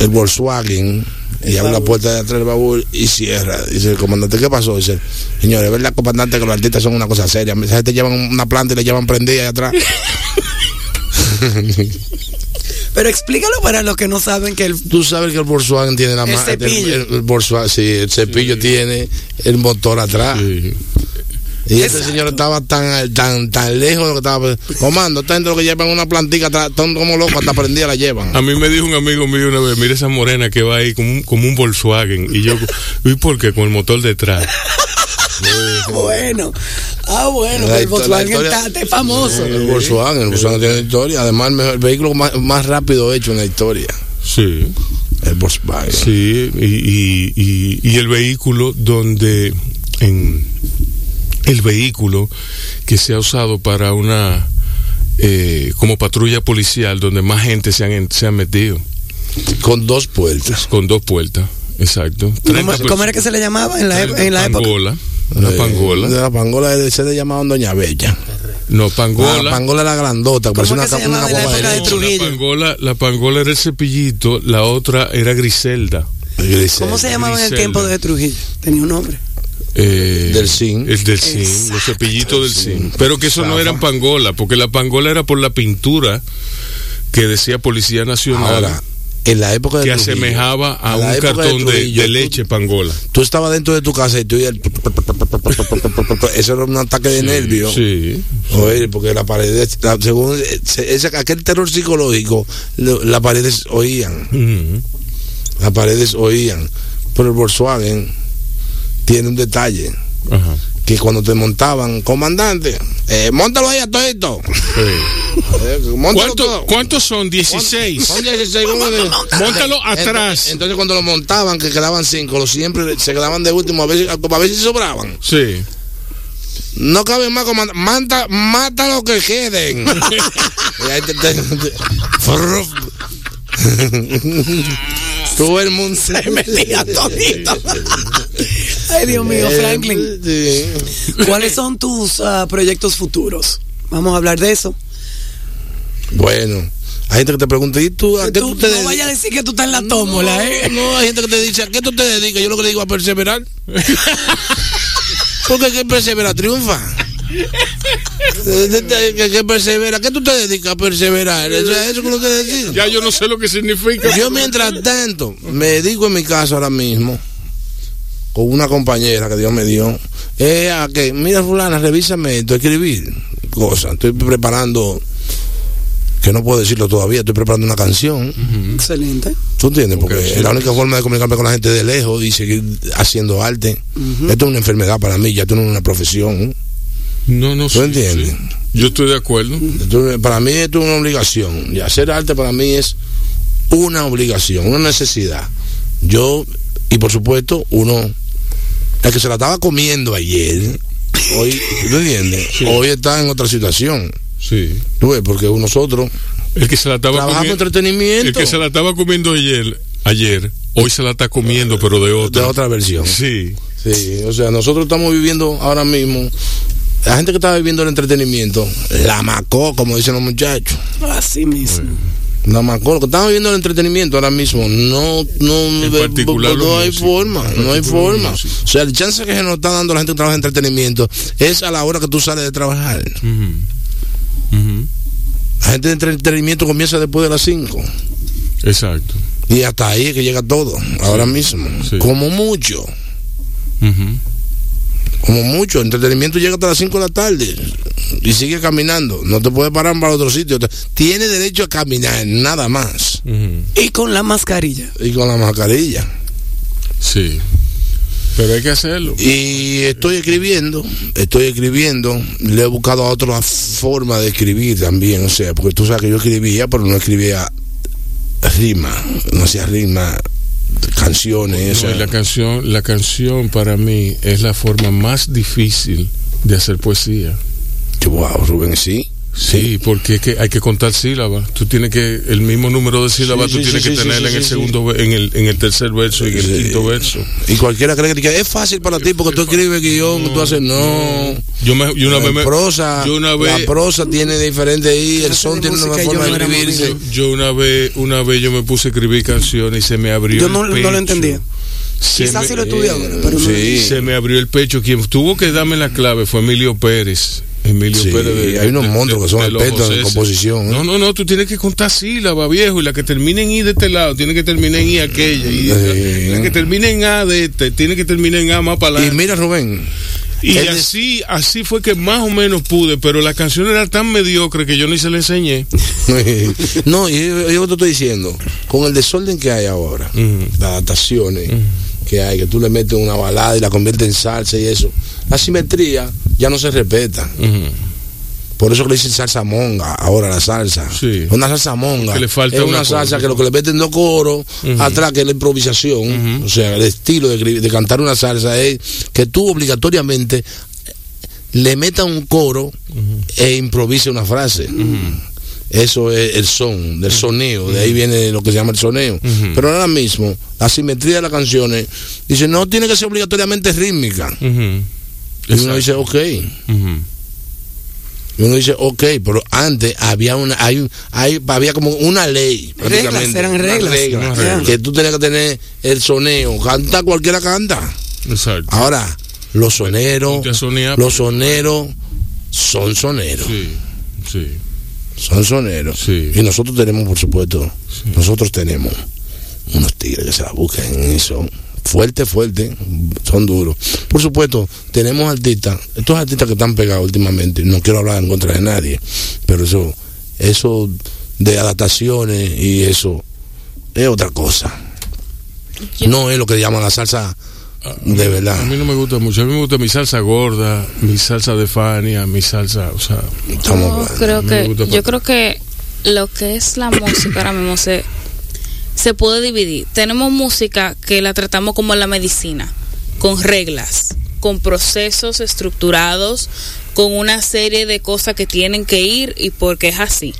el Volkswagen y abre la puerta de atrás del baúl y cierra. Dice el comandante, ¿qué pasó? Dice, señores, ¿verdad, comandante, que los artistas son una cosa seria? Esa gente llevan una planta y la llevan prendida ahí atrás. Pero explícalo para los que no saben que el Tú sabes que el Volkswagen tiene la El cepillo. El, el Volkswagen, sí, el cepillo tiene el motor atrás. Sí. Y este señor estaba tan, tan, tan lejos de lo que estaba. Comando, está entre lo que llevan una plantica atrás, están como locos, hasta prendida la llevan. A mí me dijo un amigo mío una vez, mira esa morena que va ahí como un, como un Volkswagen. Y yo, ¿y por qué? Con el motor detrás. bueno. Ah, bueno, La el Volkswagen historia- está, está famoso. El Volkswagen, el Volkswagen tiene historia. Además, el, mejor- el vehículo más, más rápido hecho en la historia. Sí. El Volkswagen. Sí, y, y, y, y el vehículo donde en el vehículo que se ha usado para una eh, como patrulla policial donde más gente se han, en- se han metido Con dos puertas. con dos puertas, exacto. ¿Cómo, 30 cómo era que se le llamaba en la, ep- en la época? pangola, una Eh, pangola, De la pangola se le llamaban Doña Bella. no La pangola. pangola era grandota, parecía ¿Cómo una, se la época de. Trujillo? La pangola, la pangola era el cepillito, la otra era Griselda. Griselda. ¿Cómo se llamaba en el tiempo de Trujillo? Tenía un nombre. Eh, Del zinc. El del zinc, Exacto. los cepillitos del zinc. zinc. Pero que eso no eran pangola, porque la pangola era por la pintura que decía Policía Nacional, Ahora, en la época de que Trujillo, asemejaba a un cartón de, Trujillo, de tú- leche pangola. Tú estabas dentro de tu casa y tú oías el... Eso era un ataque de nervios. Sí. Oye, porque la pared, la- según ese, aquel terror psicológico, lo- las paredes oían, las paredes oían. Pero el Volkswagen tiene un detalle, Ajá. que cuando te montaban, comandante, eh, montalo ahí a todo esto. Sí. Eh, móntalo ¿Cuánto- todo. ¿Cuántos son? 16. Son 16, ¿cómo que- Móntalo atrás. Entonces, entonces cuando lo montaban, que quedaban cinco, los siempre se quedaban de último, a ver, si- a ver si sobraban. Sí. No cabe más comandante. Mata, mata lo que queden. Y ahí te- te- te-. Todo el mundo se metía todito. Ay, Dios mío, Franklin. Sí. ¿Cuáles son tus ah, proyectos futuros? Vamos a hablar de eso. Bueno, hay gente que te pregunta, ¿y tú a qué Tú tú te no dedicas? vayas a decir que tú estás en la tómbola, ¿eh? No, hay gente que te dice, ¿a qué tú te dedicas? Yo lo que le digo a perseverar. Porque que persevera triunfa. Que, que persevera. ¿Qué tú te dedicas a perseverar? Eso, es lo que decir. Ya yo no sé lo que significa. Yo mientras tanto me dedico en mi casa ahora mismo con una compañera que Dios me dio eh, a que mira fulana revísame esto escribir cosas estoy preparando que no puedo decirlo todavía estoy preparando una canción Excelente. ¿tú entiendes? porque sí. la única forma de comunicarme con la gente de lejos y seguir haciendo arte esto es una enfermedad para mí ya esto no es una profesión No, no ¿tú sí, entiendes? sí. Yo estoy de acuerdo. Entonces, para mí esto es una obligación. Y hacer arte para mí es una obligación, una necesidad. Yo, y por supuesto, uno, el que se la estaba comiendo ayer, hoy, ¿tú entiendes? Hoy está en otra situación. Sí. Tú ves, porque nosotros El que se la estaba trabajamos comiendo. entretenimiento El que se la estaba comiendo ayer, ayer, hoy se la está comiendo, pero de de otra. otra versión. Sí. Sí, o sea, nosotros estamos viviendo ahora mismo. La gente que estaba viviendo el entretenimiento, la macó, como dicen los muchachos. Así mismo. La macó, lo que estamos viviendo el entretenimiento ahora mismo, no, no, En de- particular no hay músicos, forma, no hay forma. O sea, el chance que se nos está dando la gente que trabaja en entretenimiento es a la hora que tú sales de trabajar. La gente de entretenimiento comienza después de las 5. Exacto. Y hasta ahí es que llega todo, ahora mismo. Sí. Como mucho. Como mucho, entretenimiento llega hasta las 5 de la tarde y sigue caminando. No te puedes parar para otro sitio. Tiene derecho a caminar, nada más. Y con la mascarilla. Y con la mascarilla. Sí. Pero hay que hacerlo. Y estoy escribiendo, estoy escribiendo. Le he buscado a otra forma de escribir también. O sea, porque tú sabes que yo escribía, pero no escribía rima. No hacía rima, canciones. No, la canción, la canción para mí es la forma más difícil de hacer poesía. Wow, Rubén, sí. Sí, porque es que hay que contar sílabas. Tú tienes que el mismo número de sílabas Sí, tú sí, tienes sí, que sí, tener sí, en sí, el segundo en el en el tercer verso y en el quinto verso. Y cualquiera cree que es fácil para ti porque tú escribes guion, tú haces no. Yo me yo una La vez me- prosa, yo una la vez prosa tiene diferente ahí, el son de tiene una forma de no escribirse. yo una vez una vez yo me puse a escribir canciones y se me abrió Yo el no, no pecho. lo entendía. Se Quizás me- sí lo estudié ahora, pero no. Sí. Se me abrió el pecho. Quien tuvo que darme la clave fue Emilio Pérez. Emilio Sí, Pérez. hay unos monstruos que son expertos en composición, ¿eh? No, no, no, tú tienes que contar sílabas, viejo, y la que termine en I de este lado, tiene que terminar en I aquella, y Sí. la, que termine en A de este, tiene que terminar en A más para Y adelante. mira, Rubén, Y, él así, así fue que más o menos pude, pero la canción era tan mediocre que yo ni se la enseñé. no, y yo, yo te estoy diciendo, con el desorden que hay ahora, Ujú. las adaptaciones que hay, que tú le metes una balada y la conviertes en salsa y eso, la simetría ya no se respeta. Por eso que le dicen salsa monga, ahora la salsa. Sí. Una salsa monga. Que le falta es una una salsa cosa. que lo que le meten dos coros atrás, que es la improvisación. O sea, el estilo de, de cantar una salsa es que tú obligatoriamente le metas un coro e improvise una frase. Eso es el son, del soneo, de ahí viene lo que se llama el soneo. Pero ahora mismo, la simetría de las canciones, dice, no tiene que ser obligatoriamente rítmica. Y uno dice, ok. Y uno dice, ok, pero antes había una, hay, hay, había como una ley. Reglas, prácticamente, eran reglas. regla, Una regla. Que tú tenías que tener el soneo. Canta cualquiera canta. Exacto. Ahora, los soneros, los soneros son soneros. Sí, sí. Son soneros. Sí. Y nosotros tenemos, por supuesto, nosotros tenemos unos tigres que se la buscan en eso. Fuerte, fuerte, son duros. Por supuesto, tenemos artistas, estos artistas que están pegados últimamente, no quiero hablar en contra de nadie, pero eso, eso de adaptaciones y eso es otra cosa. No es lo que llaman la salsa de A verdad. mí no me gusta mucho. A mí me gusta mi salsa gorda, mi salsa de Fania, mi salsa, o sea, Yo creo que yo creo que lo que es la música ahora mismo se se puede dividir. Tenemos música que la tratamos como la medicina, con reglas, con procesos estructurados, con una serie de cosas que tienen que ir y porque es así.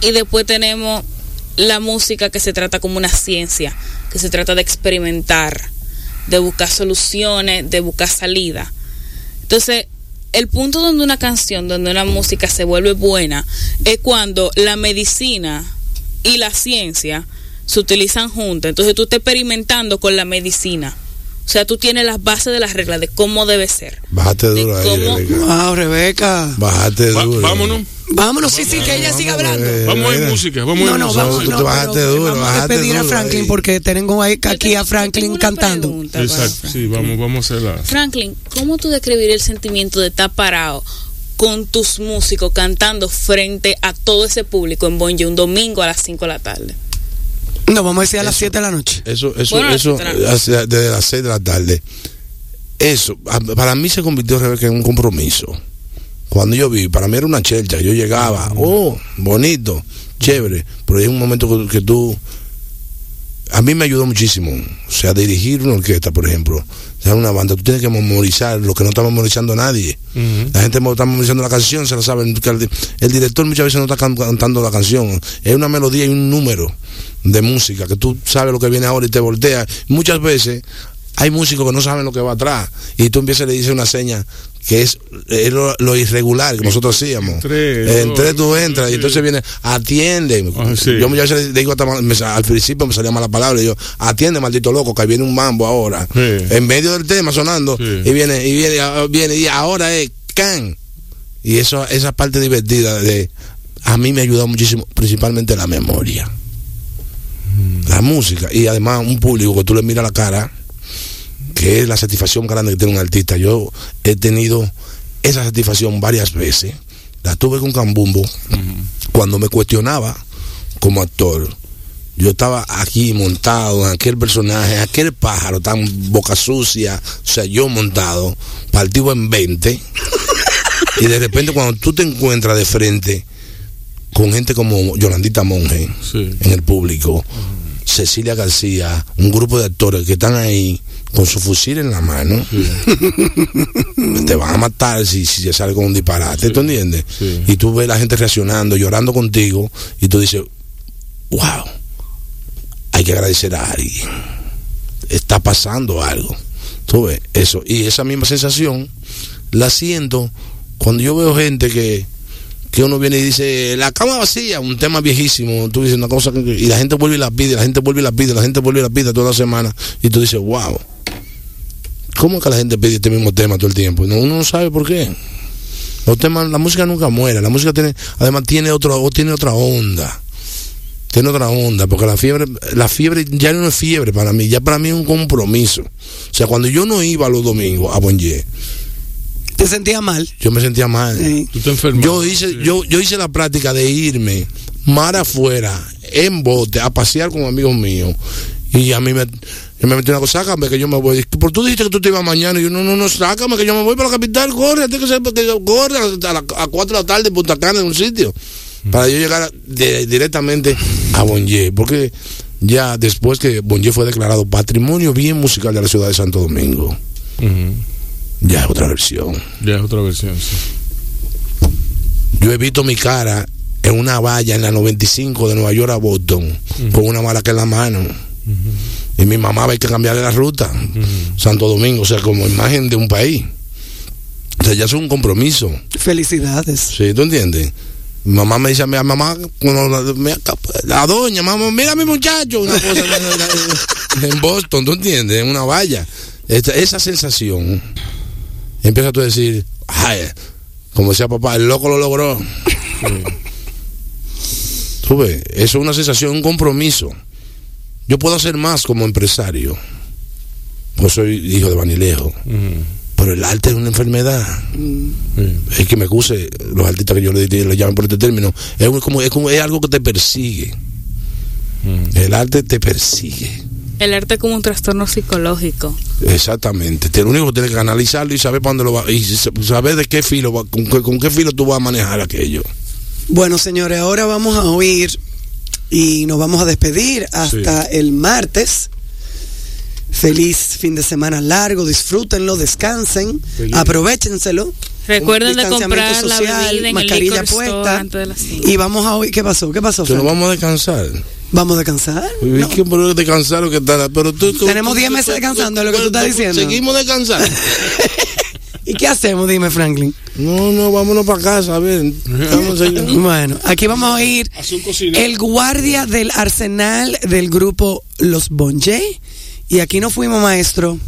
Y después tenemos la música que se trata como una ciencia, que se trata de experimentar, de buscar soluciones, de buscar salida. Entonces, el punto donde una canción, donde una música se vuelve buena, es cuando la medicina y la ciencia se utilizan juntas. Entonces tú estás experimentando con la medicina. O sea, tú tienes las bases de las reglas de cómo debe ser. Bájate de duro ahí, cómo- Rebeca. Wow, Rebeca. Bájate Va- duro. vámonos. Vámonos, sí, sí, que ella siga hablando. eh, Vamos a ir música, vamos a No, ir no, música. vamos, tú no, te bajaste pero duro, vamos a despedir a duro Franklin ahí. porque tengo aquí tengo- a Franklin cantando. Exacto, Franklin. sí, vamos, vamos a hacerla. Franklin, ¿cómo tú describirías el sentimiento de estar parado con tus músicos cantando frente a todo ese público en Bonje un domingo a las 5 de la tarde? No, vamos a decir a las 7 de la noche. Eso, eso, Bueno, eso, desde las 6 de la tarde. Eso, para mí se convirtió Rebeca, en un compromiso. Cuando yo vi, para mí era una chelcha. Yo llegaba, oh, bonito, chévere. Pero hay un momento que, que tú. a mí me ayudó muchísimo. O sea, dirigir una orquesta, por ejemplo, o sea, una banda, tú tienes que memorizar lo que no está memorizando nadie. La gente está memorizando la canción, se la sabe. El, el director muchas veces no está can- cantando la canción. Es una melodía y un número de música que tú sabes lo que viene ahora y te volteas. Muchas veces hay músicos que no saben lo que va atrás y tú empiezas y le dices una seña que es, es lo, lo irregular que nosotros hacíamos. Tres, En dos, tres tú entras y entonces viene, atiende. Ah, sí. Yo muchas veces digo hasta mal- me al principio me salía mala palabra y yo, atiende maldito loco, que viene un mambo ahora. Sí. En medio del tema sonando y viene, y viene, viene, y ahora es can. Y eso, esa parte divertida de a mí me ayudó muchísimo, principalmente la memoria. La música. Y además un público que tú le miras la cara, que es la satisfacción grande que tiene un artista. Yo he tenido esa satisfacción varias veces. La tuve con Cambumbo cuando me cuestionaba como actor. Yo estaba aquí montado en aquel personaje, aquel pájaro tan boca sucia, o sea, yo montado, partido en 20. y de repente cuando tú te encuentras de frente con gente como Yolandita Monge Sí. en el público, Cecilia García, un grupo de actores que están ahí con su fusil en la mano, te van a matar si, si se sale con un disparate, ¿tú entiendes? Sí. Y tú ves la gente reaccionando, llorando contigo, y tú dices, wow, hay que agradecer a alguien. Está pasando algo. Tú ves eso. Y esa misma sensación la siento cuando yo veo gente que, que uno viene y dice, la cama vacía, un tema viejísimo, tú dices una cosa y la gente vuelve y la pide, la gente vuelve y la pide, la gente vuelve y la pide toda la semana, y tú dices, wow, ¿cómo que la gente pide este mismo tema todo el tiempo? No, uno no sabe por qué. Los temas, la música nunca muere, la música tiene, además tiene otro, tiene otra onda. Tiene otra onda, porque la fiebre, la fiebre ya no es fiebre para mí, ya para mí es un compromiso. O sea, cuando yo no iba los domingos a Bonje, ¿Te sentías mal? yo me sentía mal. Sí. Tú te enfermas. Yo hice, yo, yo hice la práctica de irme mar afuera, en bote, a pasear con amigos míos. Y a mí me, yo me metí una cosa, sácame que yo me voy. Por tú dijiste que tú te ibas mañana. Y yo, no, no, no, sácame que yo me voy para la capital, corre, antes que se, que yo- corre a, la- a 4 de la tarde en Punta Cana en un sitio. Para yo llegar a- de- directamente a Bonje. Porque ya después que Bonje fue declarado patrimonio bien musical de la ciudad de Santo Domingo. Ya es otra versión. Ya es otra versión, sí. Yo he visto mi cara en una valla en la 95 de Nueva York a Boston, con una maraca en la mano. Y mi mamá va a que cambiarle la ruta. Santo Domingo, o sea, como imagen de un país. O sea, ya es un compromiso. Felicidades. ¿Sí? ¿Tú entiendes? Mi mamá me dice a mi mamá, la, doña, mamá, mira a mi muchacho, una cosa en Boston, ¿tú entiendes? En una valla. Esta- esa sensación, empieza tú a decir, ay, como decía papá, el loco lo logró. Tú ves, eso es una sensación, un compromiso. Yo puedo hacer más como empresario, pues soy hijo de Banilejo, Ujú. pero el arte es una enfermedad Sí. es que me acuse los artistas que yo le, le llaman por este término es como es como es algo que te persigue Mm. el arte te persigue El arte es como un trastorno psicológico. exactamente Te- lo único que tienes que analizarlo y saber para dónde lo va y sa- saber de qué filo va- con, qué- con qué filo tú vas a manejar aquello Bueno, señores, ahora vamos a oír y nos vamos a despedir hasta el martes. Feliz fin de semana largo, disfrútenlo, descansen, Feliz. aprovechenselo. Recuerden de comprar la bebida en el mascarilla store puesta. antes de las cinco. Y vamos a oír, ¿qué pasó? ¿Qué pasó? Frank? vamos a descansar ¿Vamos a descansar? Es No. que pero descansar lo que está pero tú, Tenemos tú- 10 tú- meses descansando, es lo que tú estás diciendo. seguimos descansando ¿Y qué hacemos? Dime, Franklin. no no vámonos para casa a ver. Bueno, aquí vamos a oír el guardia del arsenal del grupo Los Bonje. Y aquí nos fuimos, maestro.